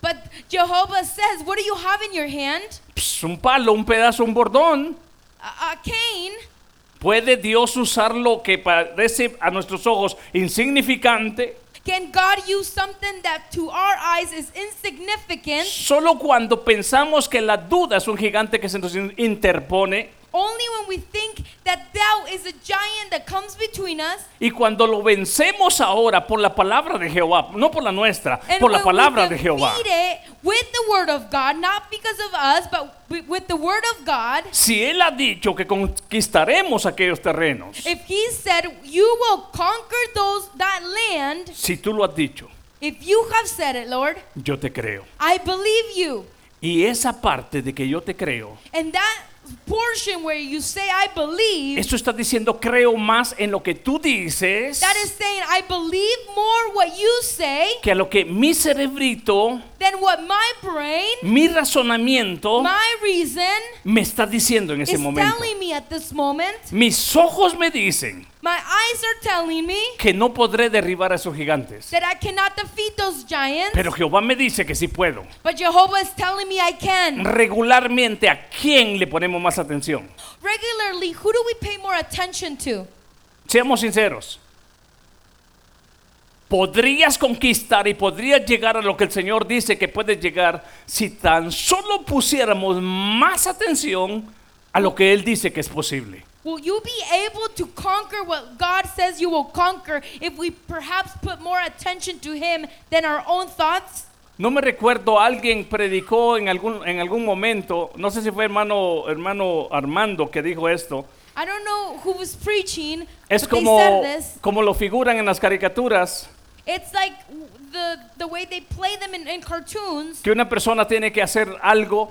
But Jehovah says, What do you have in your hand? Pss, un palo, un pedazo, un bordón. A, a cane. ¿Puede Dios usar lo que parece a nuestros ojos insignificante Can God use something that to our eyes is insignificant solo cuando pensamos que la duda es un gigante que se nos in- interpone only when we think that doubt is a giant that comes between us? y cuando lo vencemos ahora por la palabra de Jehová, no por la nuestra, And por la palabra de Jehová? defeat it with the word of God, not because of us, but wi- with the word of God. Si Él ha dicho que conquistaremos aquellos terrenos, If He said you will conquer those that land, si tú lo has dicho, if you have said it, Lord, yo te creo. I believe you. Y esa parte de que yo te creo, And that portion where you say I believe, esto está diciendo creo más en lo que tú dices that is saying I believe more what you say que a lo que mi cerebrito, than what my brain, mi razonamiento my reason me está diciendo en ese is momento. telling me at this moment. Mis ojos me dicen My eyes are telling me que no podré derribar a esos gigantes. that I cannot defeat those giants, Pero Jehová me dice que sí puedo. but Jehovah is telling me I can. Regularmente, ¿a quién le ponemos más atención? Regularly, who do we pay more attention to? Seamos sinceros. Podrías conquistar y podrías llegar a lo que el Señor dice que puedes llegar si tan solo pusiéramos más atención a lo que Él dice que es posible. Will you be able to conquer what God says you will conquer if we perhaps put more attention to Him than our own thoughts? No me recuerdo, alguien predicó en algún, en algún momento, no sé si fue hermano, hermano Armando que dijo esto, I don't know who was preaching, es but they como, said this. como lo figuran en las caricaturas, It's like the the way they play them in, in cartoons que una persona tiene que hacer algo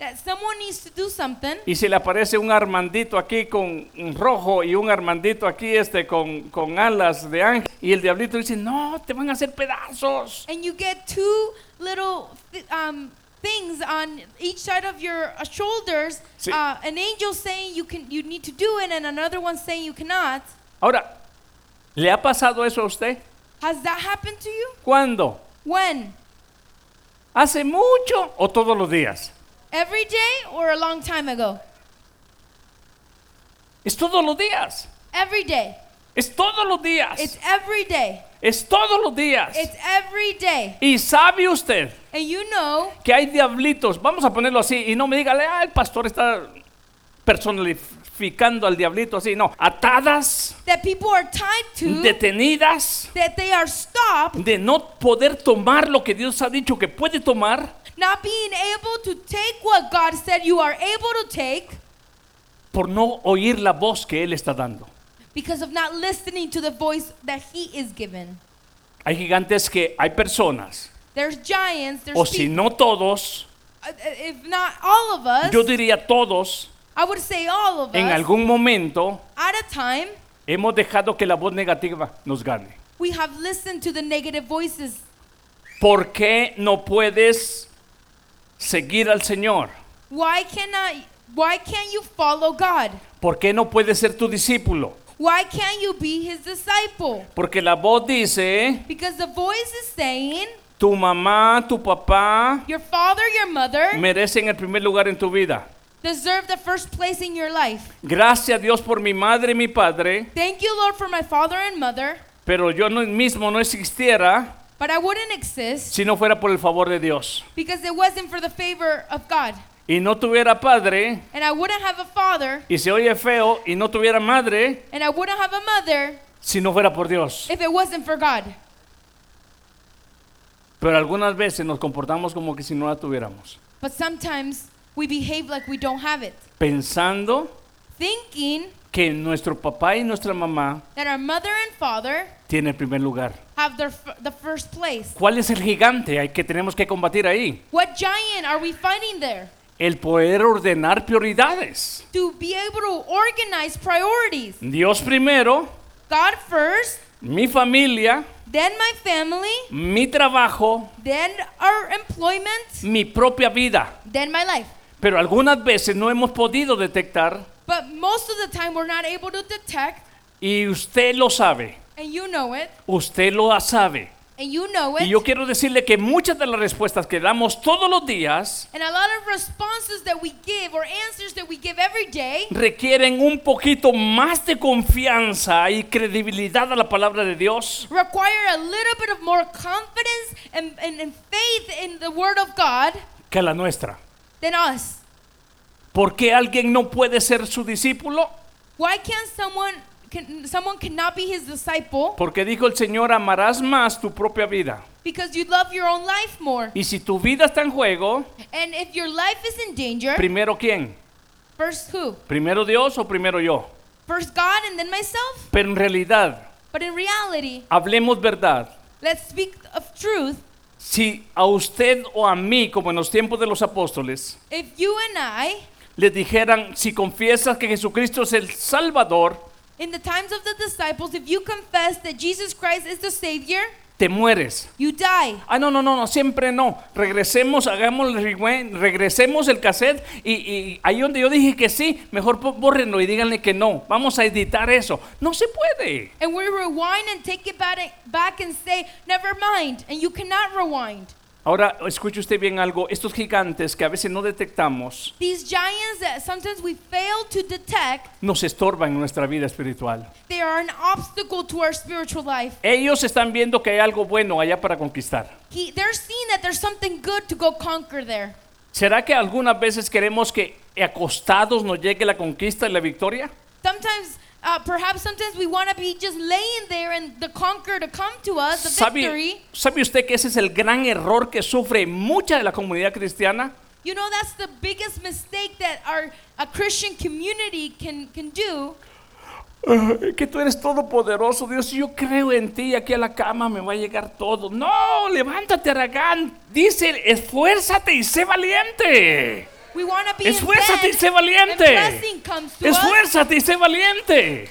that someone needs to do something, y se le aparece un Armandito aquí con rojo y un Armandito aquí este con, con alas de ángel y el diablito dice, no, te van a hacer pedazos. and you get two little um, things on each side of your uh, shoulders. Sí. Uh, an angel saying you can, you need to do it, and another one saying you cannot. Ahora, ¿le ha pasado eso a usted? Has that happened to you? ¿Cuándo? When? ¿Hace mucho o todos los días? Every day or a long time ago? Es todos los días. Every day. Es todos los días. It's every day. Es todos los días. It's every day. Y sabe usted And you know que hay diablitos, vamos a ponerlo así, y no me diga, ah, el pastor está personificando al diablito así, no, atadas, that people are tied to, detenidas, that they are stopped, de no poder tomar lo que Dios ha dicho que puede tomar, not being able to take what God said you are able to take por no oír la voz que Él está dando. because of not listening to the voice that He is given. Hay gigantes que hay personas, There's giants, there's o si people, no todos, uh, if not all of us, yo diría todos, I would say all of en us, algún momento at a time, hemos dejado que la voz negativa nos gane. we have listened to the negative voices. ¿Por qué no puedes seguir al Señor? Why cannot, why can't you follow God? ¿Por qué no puedes ser tu discípulo? Why can't you be his disciple? Porque la voz dice, Because the voice is saying, tu mamá, tu papá your father, your mother merecen el primer lugar en tu vida. deserve the first place in your life. Gracias a Dios por mi madre y mi padre, Thank you, Lord, for my father and mother, pero yo no, mismo no existiera but I wouldn't exist si no fuera por el favor de Dios. because it wasn't for the favor of God. Y no tuviera padre, And I wouldn't have a father, y se oye feo, y no tuviera madre, and I wouldn't have a mother si no fuera por Dios. if it wasn't for God. Pero algunas veces nos comportamos como que si no la tuviéramos, But sometimes we behave like we don't have it, pensando thinking que nuestro papá y nuestra mamá that our mother and father tienen el primer lugar. have their f- the first place. ¿Cuál es el gigante hay que tenemos que combatir ahí? What giant are we fighting there? El poder ordenar prioridades. To be able to organize priorities. Dios primero, God first, mi familia, then my family, mi trabajo, then our employment, mi propia vida. then my life. Pero algunas veces no hemos podido detectar But most of the time we're not able to detect, y usted lo sabe, and you know it, usted lo sabe. and you know Y it. yo quiero decirle que muchas de las respuestas que damos todos los días And a lot of responses that we give or answers that we give every day requieren un poquito más de confianza y credibilidad a la palabra de Dios require a little bit of more confidence and, and, and faith in the Word of God que la nuestra. than us. ¿Por qué alguien no puede ser su discípulo? Why can't someone can someone cannot be his disciple? Porque dijo el Señor, amarás más tu propia vida. Because you love your own life more. Y si tu vida está en juego, And if your life is in danger, primero quién? first who? ¿Primero Dios o primero yo? First God and then myself? Pero en realidad, But in reality, hablemos verdad. let's speak of truth. Si a usted o a mí, como en los tiempos de los apóstoles, If you and I, les dijeran, si confiesas que Jesucristo es el Salvador, in the times of the disciples, if you confess that Jesus Christ is the Savior, te mueres. you die. Ah, no, no, no, no, siempre no. Regresemos, hagamos el rewind, regresemos el cassette y, y ahí donde yo dije que sí, mejor po- bórrenlo y díganle que no. Vamos a editar eso. No se puede. And we rewind and take it back, back and say, never mind. And you cannot rewind. Ahora, escuche usted bien algo. Estos gigantes que a veces no detectamos These giants that sometimes we fail to detect, nos estorban en nuestra vida espiritual. they are an obstacle to our spiritual life. Ellos están viendo que hay algo bueno allá para conquistar. He, they're seeing that there's something good to go conquer there. ¿Será que algunas veces queremos que acostados nos llegue la conquista y la victoria? Sometimes, uh, perhaps sometimes we want to be just laying there and the conquer to come to us, the ¿Sabe, victory. ¿Sabe usted que ese es el gran error que sufre mucha de la comunidad cristiana? You know, that's the biggest mistake that our a Christian community can, can do. Que tú eres todopoderoso, Dios. Yo creo en ti. Aquí a la cama me va a llegar todo. No, levántate, Aragán. Dice, esfuérzate y sé valiente. We want to be in Esfuérzate y sé valiente. Esfuérzate y sé valiente.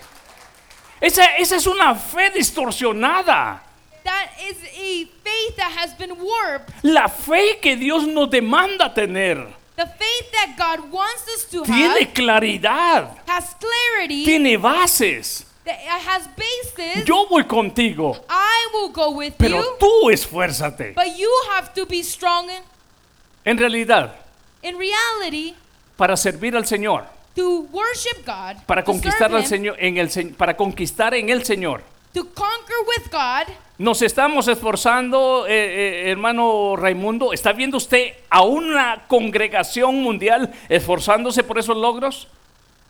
Esa, esa es una fe distorsionada. That is a faith that has been warped. La fe que Dios nos demanda tener The faith that God wants us to tiene have claridad, has clarity, tiene bases. that it has basis. Yo voy contigo, I will go with pero you, tú esfuérzate. but you have to be strong En realidad, in reality para servir al Señor, to worship God, para to conquistar serve al him, Señor, en el para conquistar en el Señor. to conquer with God. Nos estamos esforzando, eh, eh, hermano Raimundo. ¿Está viendo usted a una congregación mundial esforzándose por esos logros?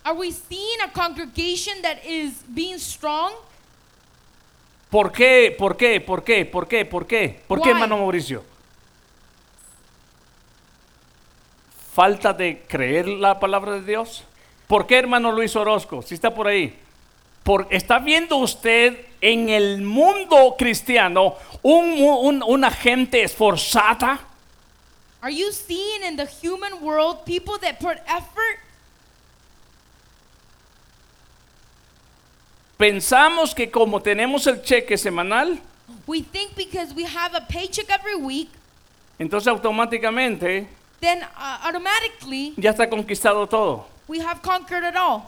Are we seeing a congregation that is being strong? ¿Por qué? ¿Por qué? ¿Por qué? ¿Por qué? ¿Por qué? ¿Por qué, hermano Mauricio? ¿Falta de creer la palabra de Dios? ¿Por qué, hermano Luis Orozco? Si está por ahí. Por, ¿Está viendo usted en el mundo cristiano un, mu- un- una gente esforzada? Are you seeing in the human world people that put effort? Pensamos que como tenemos el cheque semanal, We think because we have a paycheck every week, entonces automáticamente then uh, automatically ya está conquistado todo. we have conquered it all.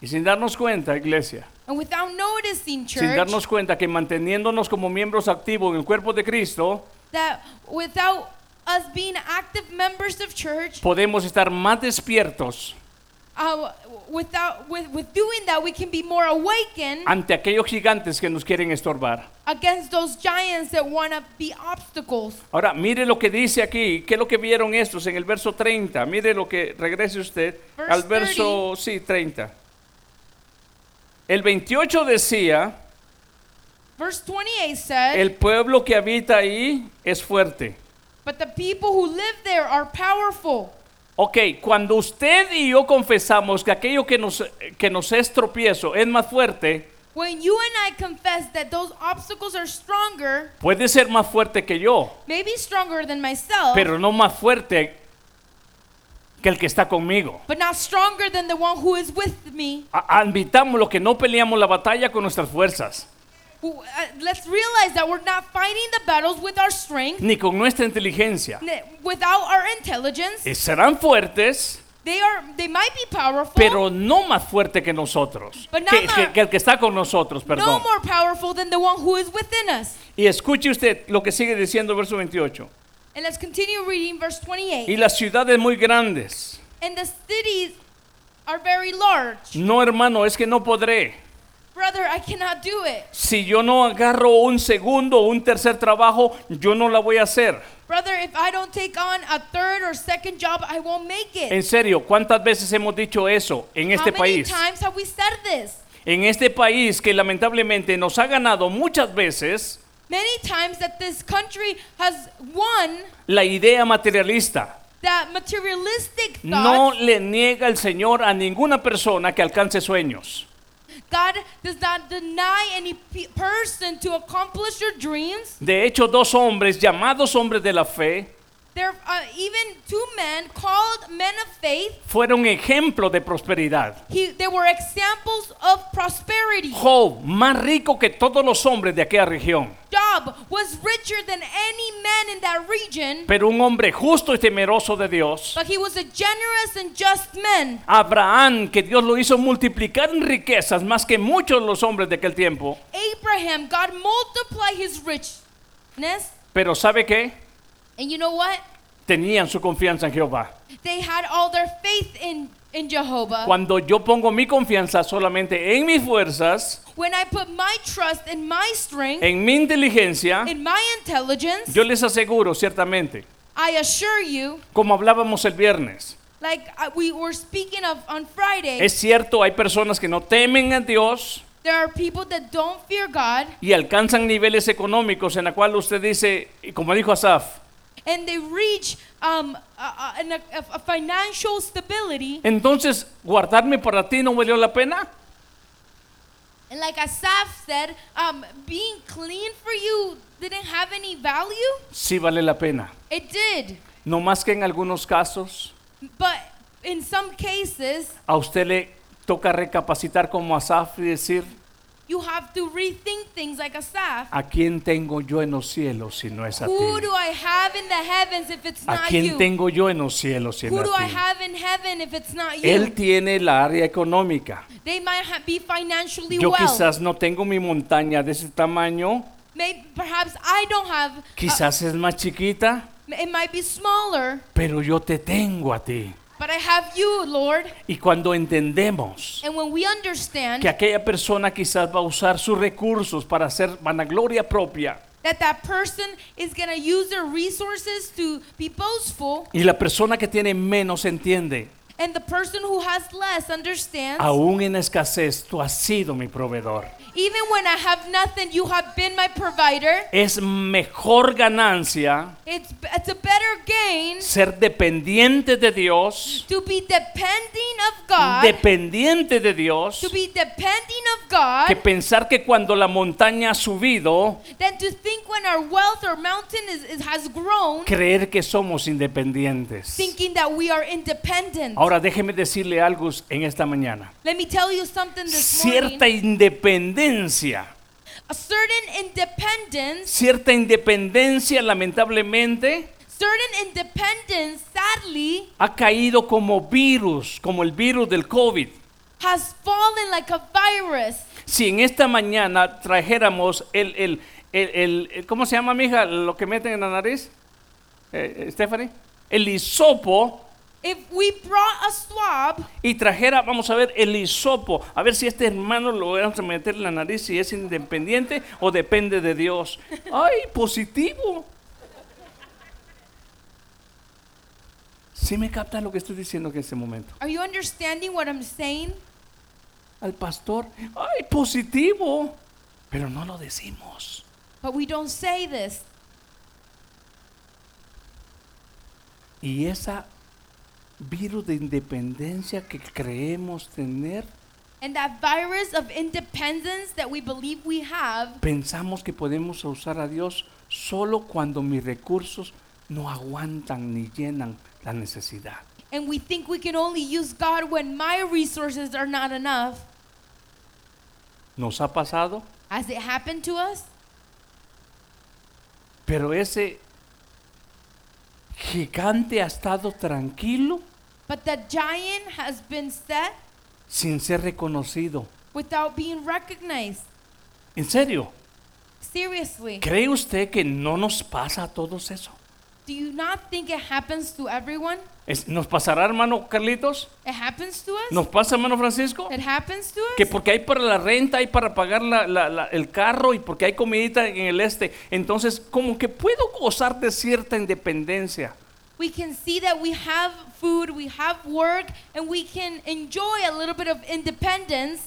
Y sin darnos cuenta, iglesia, And without noticing, sin church, darnos cuenta que manteniéndonos como miembros activos en el cuerpo de Cristo, that without us being active members of church, podemos estar más despiertos uh, without with, with doing that, we can be more awakened ante aquellos gigantes que nos quieren estorbar. against those giants that want to be obstacles. Ahora, mire lo que dice aquí. ¿Qué es lo que vieron estos en el verso 30? Mire lo que regrese usted Verse al verso, sí, 30. El 28 decía, Verse 28 said, el pueblo que habita ahí es fuerte. But the people who live there are powerful. Ok, cuando usted y yo confesamos que aquello que nos, que nos es tropiezo es más fuerte, When you and I confess that those obstacles are stronger, puede ser más fuerte que yo, maybe stronger than myself, pero no más fuerte que el que está conmigo. but not stronger than the one who is with me. A- Admitamos lo que no peleamos la batalla con nuestras fuerzas, let's realize that we're not fighting the battles with our strength, ni con nuestra inteligencia. without our intelligence. Eh, Serán fuertes, They are they might be powerful, pero no más fuerte que nosotros, But que, el que está con nosotros, no perdón. more powerful than the one who is within us. Y escuche usted lo que sigue diciendo el verso 28. And let's continue reading verse 28. Y las ciudades muy grandes. And the cities are very large. No, hermano, es que no podré. Brother, I cannot do it. Si yo no agarro un segundo o un tercer trabajo, yo no la voy a hacer. Brother, if I don't take on a third or second job, I won't make it. En serio, ¿cuántas veces hemos dicho eso en How este many país? times have we said this? En este país que lamentablemente nos ha ganado muchas veces Many times that this country has won la idea materialista. that materialistic No thought. le niega el Señor a ninguna persona que alcance sueños. God does not deny any pe- person to accomplish your dreams. De hecho, dos hombres llamados hombres de la fe There, uh, even two men called men of faith. fueron ejemplo de prosperidad. He, they were examples of prosperity. Job, más rico que todos los hombres de aquella región, Job was richer than any man in that region, pero un hombre justo y temeroso de Dios. but he was a generous and just man. Abraham, que Dios lo hizo multiplicar en riquezas más que muchos de los hombres de aquel tiempo. Abraham, God multiplied his richness. Pero ¿sabe qué? And you know what? Tenían su confianza en Jehová. They had all their faith in, in Jehovah. Cuando yo pongo mi confianza solamente en mis fuerzas, When I put my trust in my strength, en mi inteligencia, in my intelligence, yo les aseguro ciertamente, I assure you, como hablábamos el viernes, like uh, we were speaking of on Friday, es cierto, hay personas que no temen a Dios there are people that don't fear God y alcanzan niveles económicos en la cual usted dice, como dijo Asaf, and they reach um, a, a, a financial stability. entonces guardarme para ti no valió la pena. And like Asaf said, um, being clean for you didn't have any value. Sí vale la pena. It did. No más que en algunos casos But in some cases, a usted le toca recapacitar como Asaf y decir, you have to rethink things like Asaf. ¿a quién tengo yo en los cielos si no es a ti? Who do I have in the heavens if it's ¿A not quién you? tengo yo en los cielos si no Who do I a ti? have in heaven if it's not Él you? tiene la área económica. They might ha- be financially Yo well. quizás no tengo mi montaña de ese tamaño, Maybe, perhaps I don't have. quizás es más chiquita, it might be smaller, pero yo te tengo a ti. But I have you, Lord. Y cuando entendemos And when we understand que aquella persona quizás va a usar sus recursos para hacer vanagloria propia that that person is going to use their resources to be boastful, y la persona que tiene menos entiende, and the person who has less understands, aún en escasez tú has sido mi proveedor. Even when I have nothing, you have been my provider. Es mejor ganancia It's, it's a better gain ser dependiente de Dios, to be depending of God, dependiente de Dios, to be depending of God, que pensar que cuando la montaña ha subido, than to think when our wealth or mountain is, is, has grown, creer que somos independientes. thinking that we are independent. Ahora déjeme decirle algo en esta mañana. Let me tell you something this morning. Cierta independencia, A certain independence, cierta independencia lamentablemente certain independence, sadly, ha caído como virus, como el virus del COVID. has fallen like a virus. si en esta mañana trajéramos el, el, el, el- ¿cómo se llama, mija? Lo que meten en la nariz, eh, eh, Stephanie, el hisopo If we brought a swab y trajera, vamos a ver, el hisopo, a ver si este hermano lo vamos a meter en la nariz, si es independiente o depende de Dios. ¡Ay, positivo! ¿Sí me capta lo que estoy diciendo en este momento? Are you understanding what I'm saying? Al pastor, ¡ay, positivo! Pero no lo decimos. But we don't say this. Y esa virus de independencia que creemos tener, And that virus of independence that we believe we have, pensamos que podemos usar a Dios solo cuando mis recursos no aguantan ni llenan la necesidad. and we think we can only use God when my resources are not enough. ¿Nos ha pasado? Has it happened to us? Pero ese gigante ha estado tranquilo But the giant has been set sin ser reconocido. without being recognized. ¿En serio? Seriously. ¿Cree usted que no nos pasa a todos eso? Do you not think it happens to everyone? Es- ¿Nos pasará, hermano Carlitos? It happens to us? ¿Nos pasa, hermano Francisco? It happens to Que us? porque hay para la renta, hay para pagar la- la- la- el carro y porque hay comidita en el este. Entonces, como que puedo gozar de cierta independencia. We can see that we have food, we have work, and we can enjoy a little bit of independence,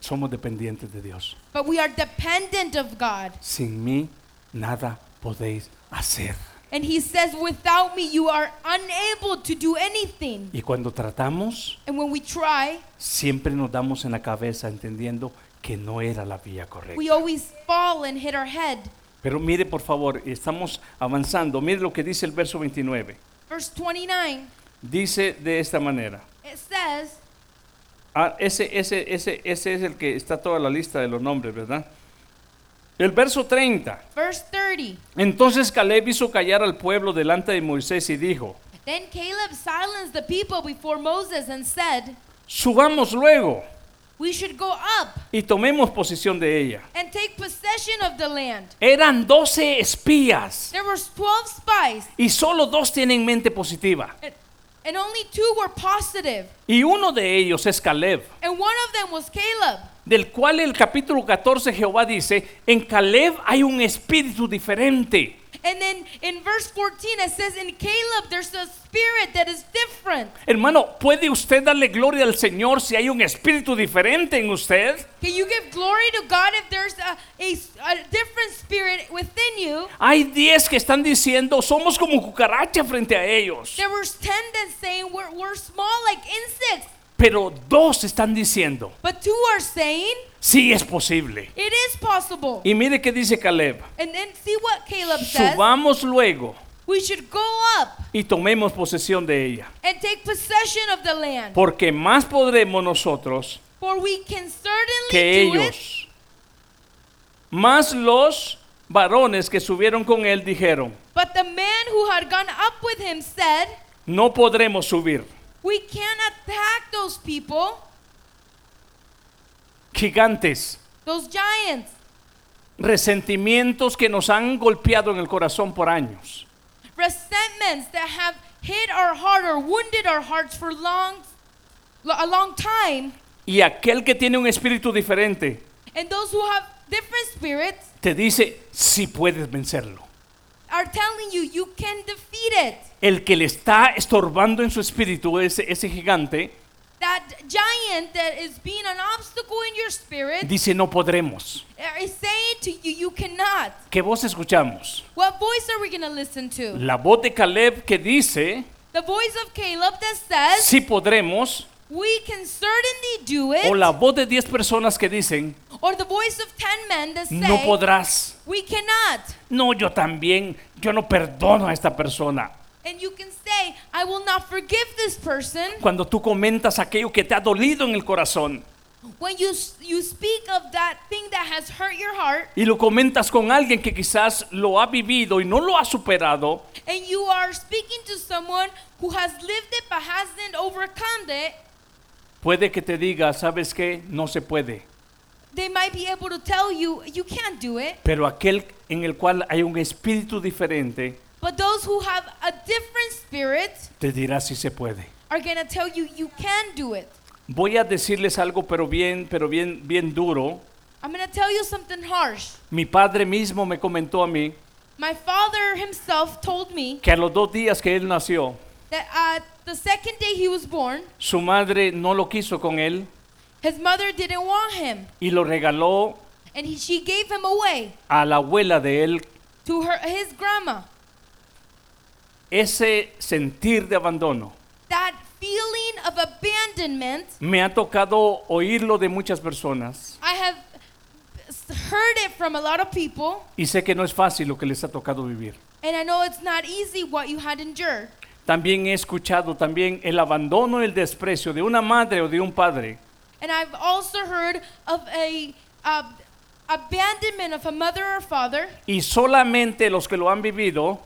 Somos dependientes de Dios. but we are dependent of God. Sin mí, nada podéis hacer. And He says, without me, you are unable to do anything. Y cuando tratamos, And when we try, siempre nos damos en la cabeza entendiendo que no era la vía correcta. we always fall and hit our head. Pero mire, por favor, estamos avanzando. Mire lo que dice el verso 29. Verse 29, Dice de esta manera. it says, Ah, ese, ese, ese, ese es el que está toda la lista de los nombres, ¿verdad? El verso 30. verse 30. Entonces Caleb hizo callar al pueblo delante de Moisés y dijo, Then Caleb silenced the people before Moses and said, subamos luego We should go up y tomemos posición de ella. and take possession of the land. Eran 12 espías There were 12 spies, y solo dos tienen mente positiva. and, and only two were positive. Y uno de ellos es Caleb, And one of them was Caleb. del cual el capítulo 14 Jehová dice, en Caleb hay un espíritu diferente. And then in verse 14, it says, In Caleb, there's a spirit that is different. Hermano, ¿puede usted darle gloria al Señor si hay un espíritu diferente en usted? Can you give glory to God if there's a, a, a different spirit within you? Hay 10 que están diciendo, somos como cucaracha frente a ellos. There was 10 that saying we're, we're small like insects. Pero dos están diciendo, But two are saying sí es posible. it is possible. Y mire qué dice Caleb. And then see what Caleb says. Subamos luego We should go up y tomemos posesión de ella. and take possession of the land. Porque más podremos nosotros For we can certainly que do it. ellos. Más los varones que subieron con él dijeron, But the man who had gone up with him said, no podremos subir. We can't attack those people, Gigantes, those giants. resentimientos que nos han golpeado en el corazón por años. Resentments that have hit our heart or wounded our hearts for long, a long time. Y aquel que tiene un espíritu diferente And those who have different spirits te dice si puedes vencerlo. Are telling you you can defeat it. El que le está estorbando en su espíritu, ese, ese gigante, That giant that is being an obstacle in your spirit dice no podremos. is saying to you, you cannot. ¿Qué voz escuchamos? What voice are we going to listen to? La voz de Caleb que dice The voice of Caleb that says, si podremos, we can certainly do it. o la voz de 10 personas que dicen Or the voice of 10 men that say, no podrás. we cannot. No, yo también, yo no perdono a esta persona. And you can say, I will not forgive this person. Cuando tú comentas aquello que te ha dolido en el corazón When you, you speak of that thing that has hurt your heart, y lo comentas con alguien que quizás lo ha vivido y no lo ha superado, and you are speaking to someone who has lived it but hasn't overcome it, puede que te diga, ¿sabes qué? No se puede. They might be able to tell you you can't do it. Pero aquel en el cual hay un espíritu diferente But those who have a different spirit te dirá si se puede. are going to tell you you can do it. Voy a decirles algo, pero bien, pero bien, bien duro. I'm going to tell you something harsh. Mi padre mismo me comentó a mí My father himself told me que a los dos días que él nació, that uh, the second day he was born, su madre no lo quiso con él his mother didn't want him, y lo regaló and he, she gave him away a la abuela de él. to her his grandma. Ese sentir de abandono That feeling of abandonment, me ha tocado oírlo de muchas personas I have heard it from a lot of people, y sé que no es fácil lo que les ha tocado vivir. and I know it's not easy what you had endured. También he escuchado también el abandono el desprecio de una madre o de un padre And I've also heard of a uh, abandonment of a mother or father, y solamente los que lo han vivido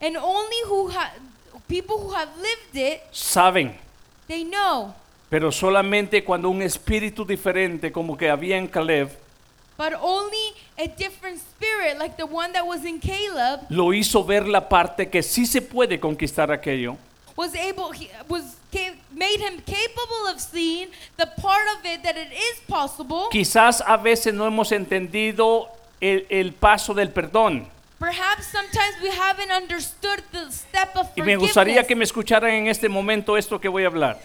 and only who ha- people who have lived it, saben, they know. pero solamente cuando un espíritu diferente como que había en Caleb But only a different spirit, like the one that was in Caleb, lo hizo ver la parte que sí se puede conquistar aquello. was able, he, was made him capable of seeing the part of it that it is possible. Quizás a veces no hemos entendido el, el paso del perdón. Perhaps sometimes we haven't understood the step of Y me gustaría forgiveness. que me escucharan en este momento esto que voy a hablar.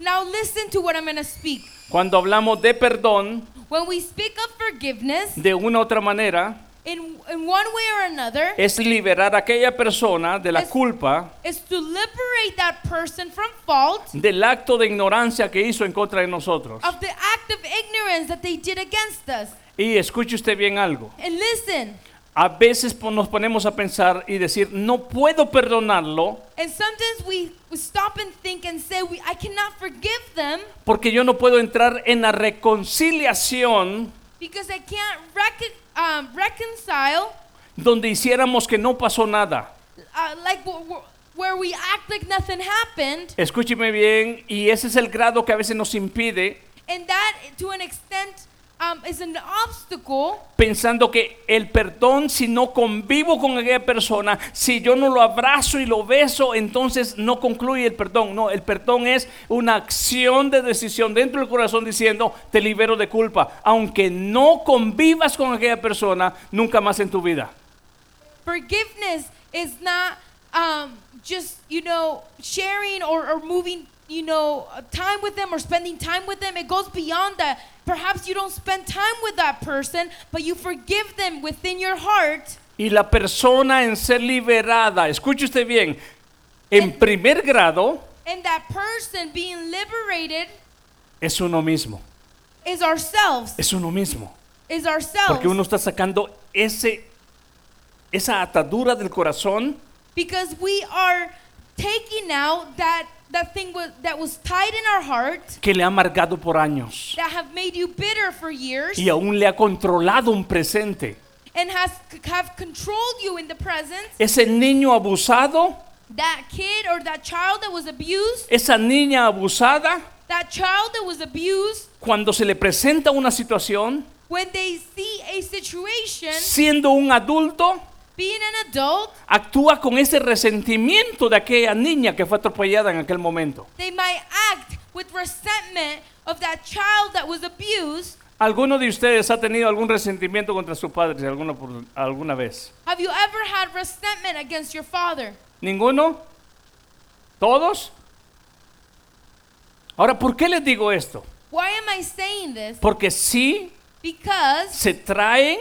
Now listen to what I'm going to speak. Cuando hablamos de perdón, When we speak of forgiveness, de una u otra manera, in, in one way or another, es liberar a aquella persona de la Es- culpa is to liberate that person from fault del acto de ignorancia que hizo en contra de nosotros. of the act of ignorance that they did against us. Y escuche usted bien algo. And listen, A veces nos ponemos a pensar y decir, no puedo perdonarlo and sometimes we, we stop and think and say, we, I cannot forgive them porque yo no puedo entrar en la reconciliación because I can't um, reconcile donde hiciéramos que no pasó nada. uh, like where we act like nothing happened. Escúcheme bien, y ese es el grado que a veces nos impide And that, to an extent, um, is an obstacle pensando que el perdón, si no convivo con aquella persona, si yo no lo abrazo y lo beso, entonces no concluye el perdón. No, el perdón es una acción de decisión dentro del corazón diciendo, te libero de culpa. Aunque no convivas con aquella persona, nunca más en tu vida. forgiveness is not um, just you know sharing or, or moving you know time with them or spending time with them it goes beyond that perhaps you don't spend time with that person but you forgive them within your heart Y la persona en ser liberada, escuche usted bien, en primer grado and that person being liberated es uno mismo. is ourselves Es uno mismo. is ourselves Porque uno está sacando ese, esa atadura del corazón because we are taking out that that thing was, that was tied in our heart que le ha amargado por años that have made you bitter for years y aún le ha controlado un presente. and has have controlled you in the present Ese niño abusado, that kid or that child that was abused esa niña abusada, that child that was abused cuando se le presenta una situación, when they see a situation siendo un adulto, being an adult actúa con ese resentimiento de aquella niña que fue atropellada en aquel momento. they might act with resentment of that child that was abused ¿Alguno de ustedes ha tenido algún resentimiento contra su padre alguna, por- alguna vez? have you ever had resentment against your father ¿Ninguno? ¿Todos? Ahora, ¿por qué les digo esto? why am i saying this Porque sí because se traen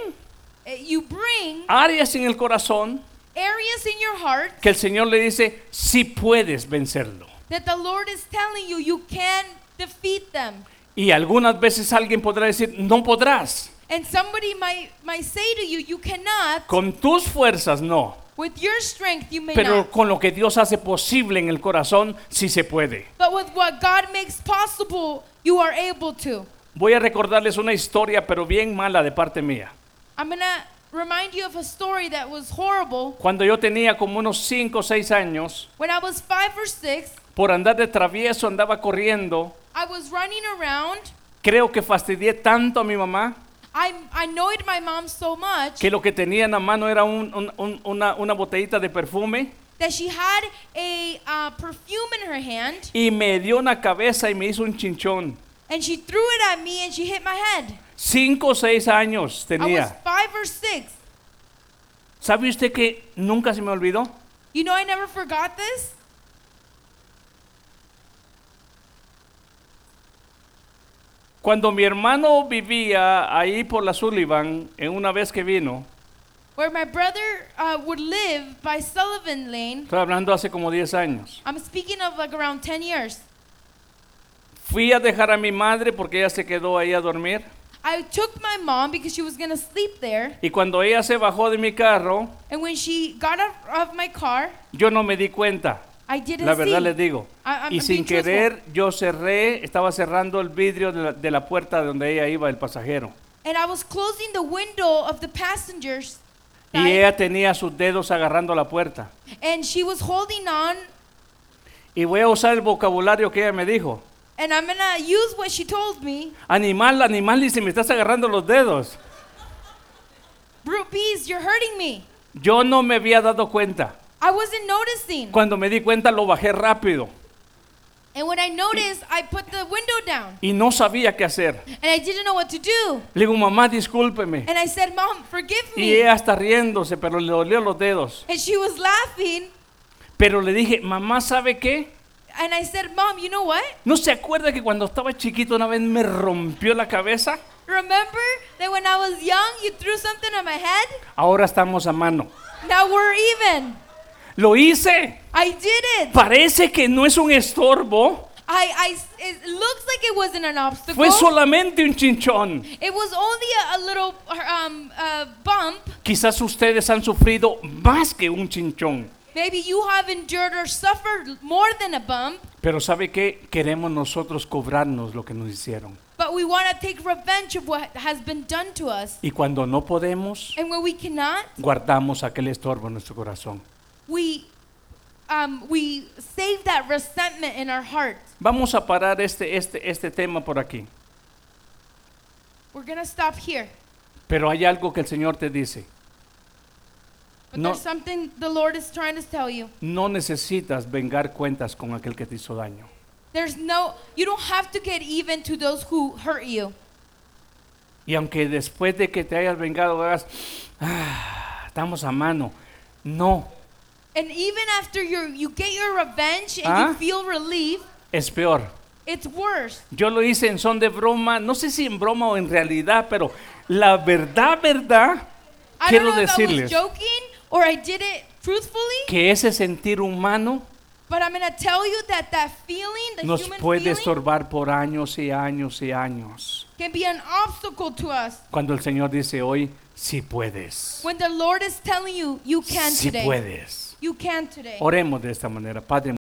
you bring áreas en el corazón areas in your heart que el Señor le dice, sí puedes vencerlo. that the lord is telling you you can defeat them Y algunas veces alguien podrá decir, no podrás. and somebody might might say to you you cannot Con tus fuerzas no. with your strength you may Pero not con lo que Dios hace posible en el corazón, sí se puede. But with what God makes possible, you are able to. Voy a recordarles una historia, pero bien mala de parte mía. I'm to remind you of a story that was horrible. Cuando yo tenía como unos 5 o 6 años, When I was five or six, por andar de travieso andaba corriendo I was running around Creo que fastidié tanto a mi mamá I, I annoyed my mom so much que lo que tenía en la mano era un- un- un- una, una botellita de perfume that she had a uh, perfume in her hand y me dio una cabeza y me hizo un chinchón. and she threw it at me and she hit my head. Cinco o seis años I was tenía. five or six. ¿Sabe usted que nunca se me olvidó? You know, I never forgot this. Cuando mi hermano vivía ahí por la Sullivan, en una vez que vino, Where my brother uh, would live by Sullivan Lane. estoy hablando hace como 10 años, I'm speaking of like around 10 years. fui a dejar a mi madre porque ella se quedó ahí a dormir. I took my mom because she was going to sleep there. Y cuando ella se bajó de mi carro, And when she got out of my car, yo no me di cuenta. I didn't La verdad see. les digo. I- I'm- Y I'm sin being querer, yo cerré, estaba cerrando el vidrio de la, de la puerta donde ella iba, el pasajero. And I was closing the window of the passengers Y side, ella tenía sus dedos agarrando la puerta. and she was holding on Y voy a usar el vocabulario que ella me dijo. And I'm to use what she told me. Animal, animal, dice, me estás agarrando los dedos. Brute bees, you're hurting me. Yo no me había dado cuenta. I wasn't noticing. Cuando me di cuenta lo bajé rápido And when I noticed, I put the window down. y no sabía qué hacer. And I didn't know what to do. Le digo, mamá, discúlpeme. And I said, Mom, forgive Y me. ella está riéndose, pero le dolió los dedos. And she was laughing. Pero le dije, mamá, ¿sabe qué? And I said, Mom, you know what? ¿No se acuerda que cuando estaba chiquito una vez me rompió la cabeza? Remember that when I was young, you threw something on my head? Ahora estamos a mano. Now we're even. Lo hice. I did it. Parece que no es un estorbo. I, I, it looks like it wasn't an obstacle. Fue solamente un chinchón. It was only a, a little um, uh, bump. Quizás ustedes han sufrido más que un chinchón. Maybe you have endured or suffered more than a bump, Pero ¿sabe qué? Queremos nosotros cobrarnos lo que nos hicieron. but we want to take revenge of what has been done to us. Y cuando no podemos, And when we cannot, guardamos aquel estorbo en nuestro corazón. we, um, we save that resentment in our heart. Vamos a parar este, este, este tema por aquí. We're going to stop here. Pero hay algo que el Señor te dice. But No. there's something the Lord is trying to tell you. No necesitas vengar cuentas con aquel que te hizo daño. There's no, you don't have to get even to those who hurt you. Y aunque después de que te hayas vengado hagas, "Ah, estamos a mano. No, And even after you you get your revenge and Ah. you feel relief, es peor. it's worse. Yo lo hice en son de broma, no sé si en broma o en realidad, pero la verdad, verdad, I quiero don't know if I decirles was joking or I did it truthfully, que ese sentir humano but I'm going to tell you that that feeling, the nos human puede feeling, estorbar por años y años y años. can be an obstacle to us. Cuando el Señor dice hoy, sí puedes, When the Lord is telling you, you can sí today. puedes. You can today. Oremos de esta manera, Padre.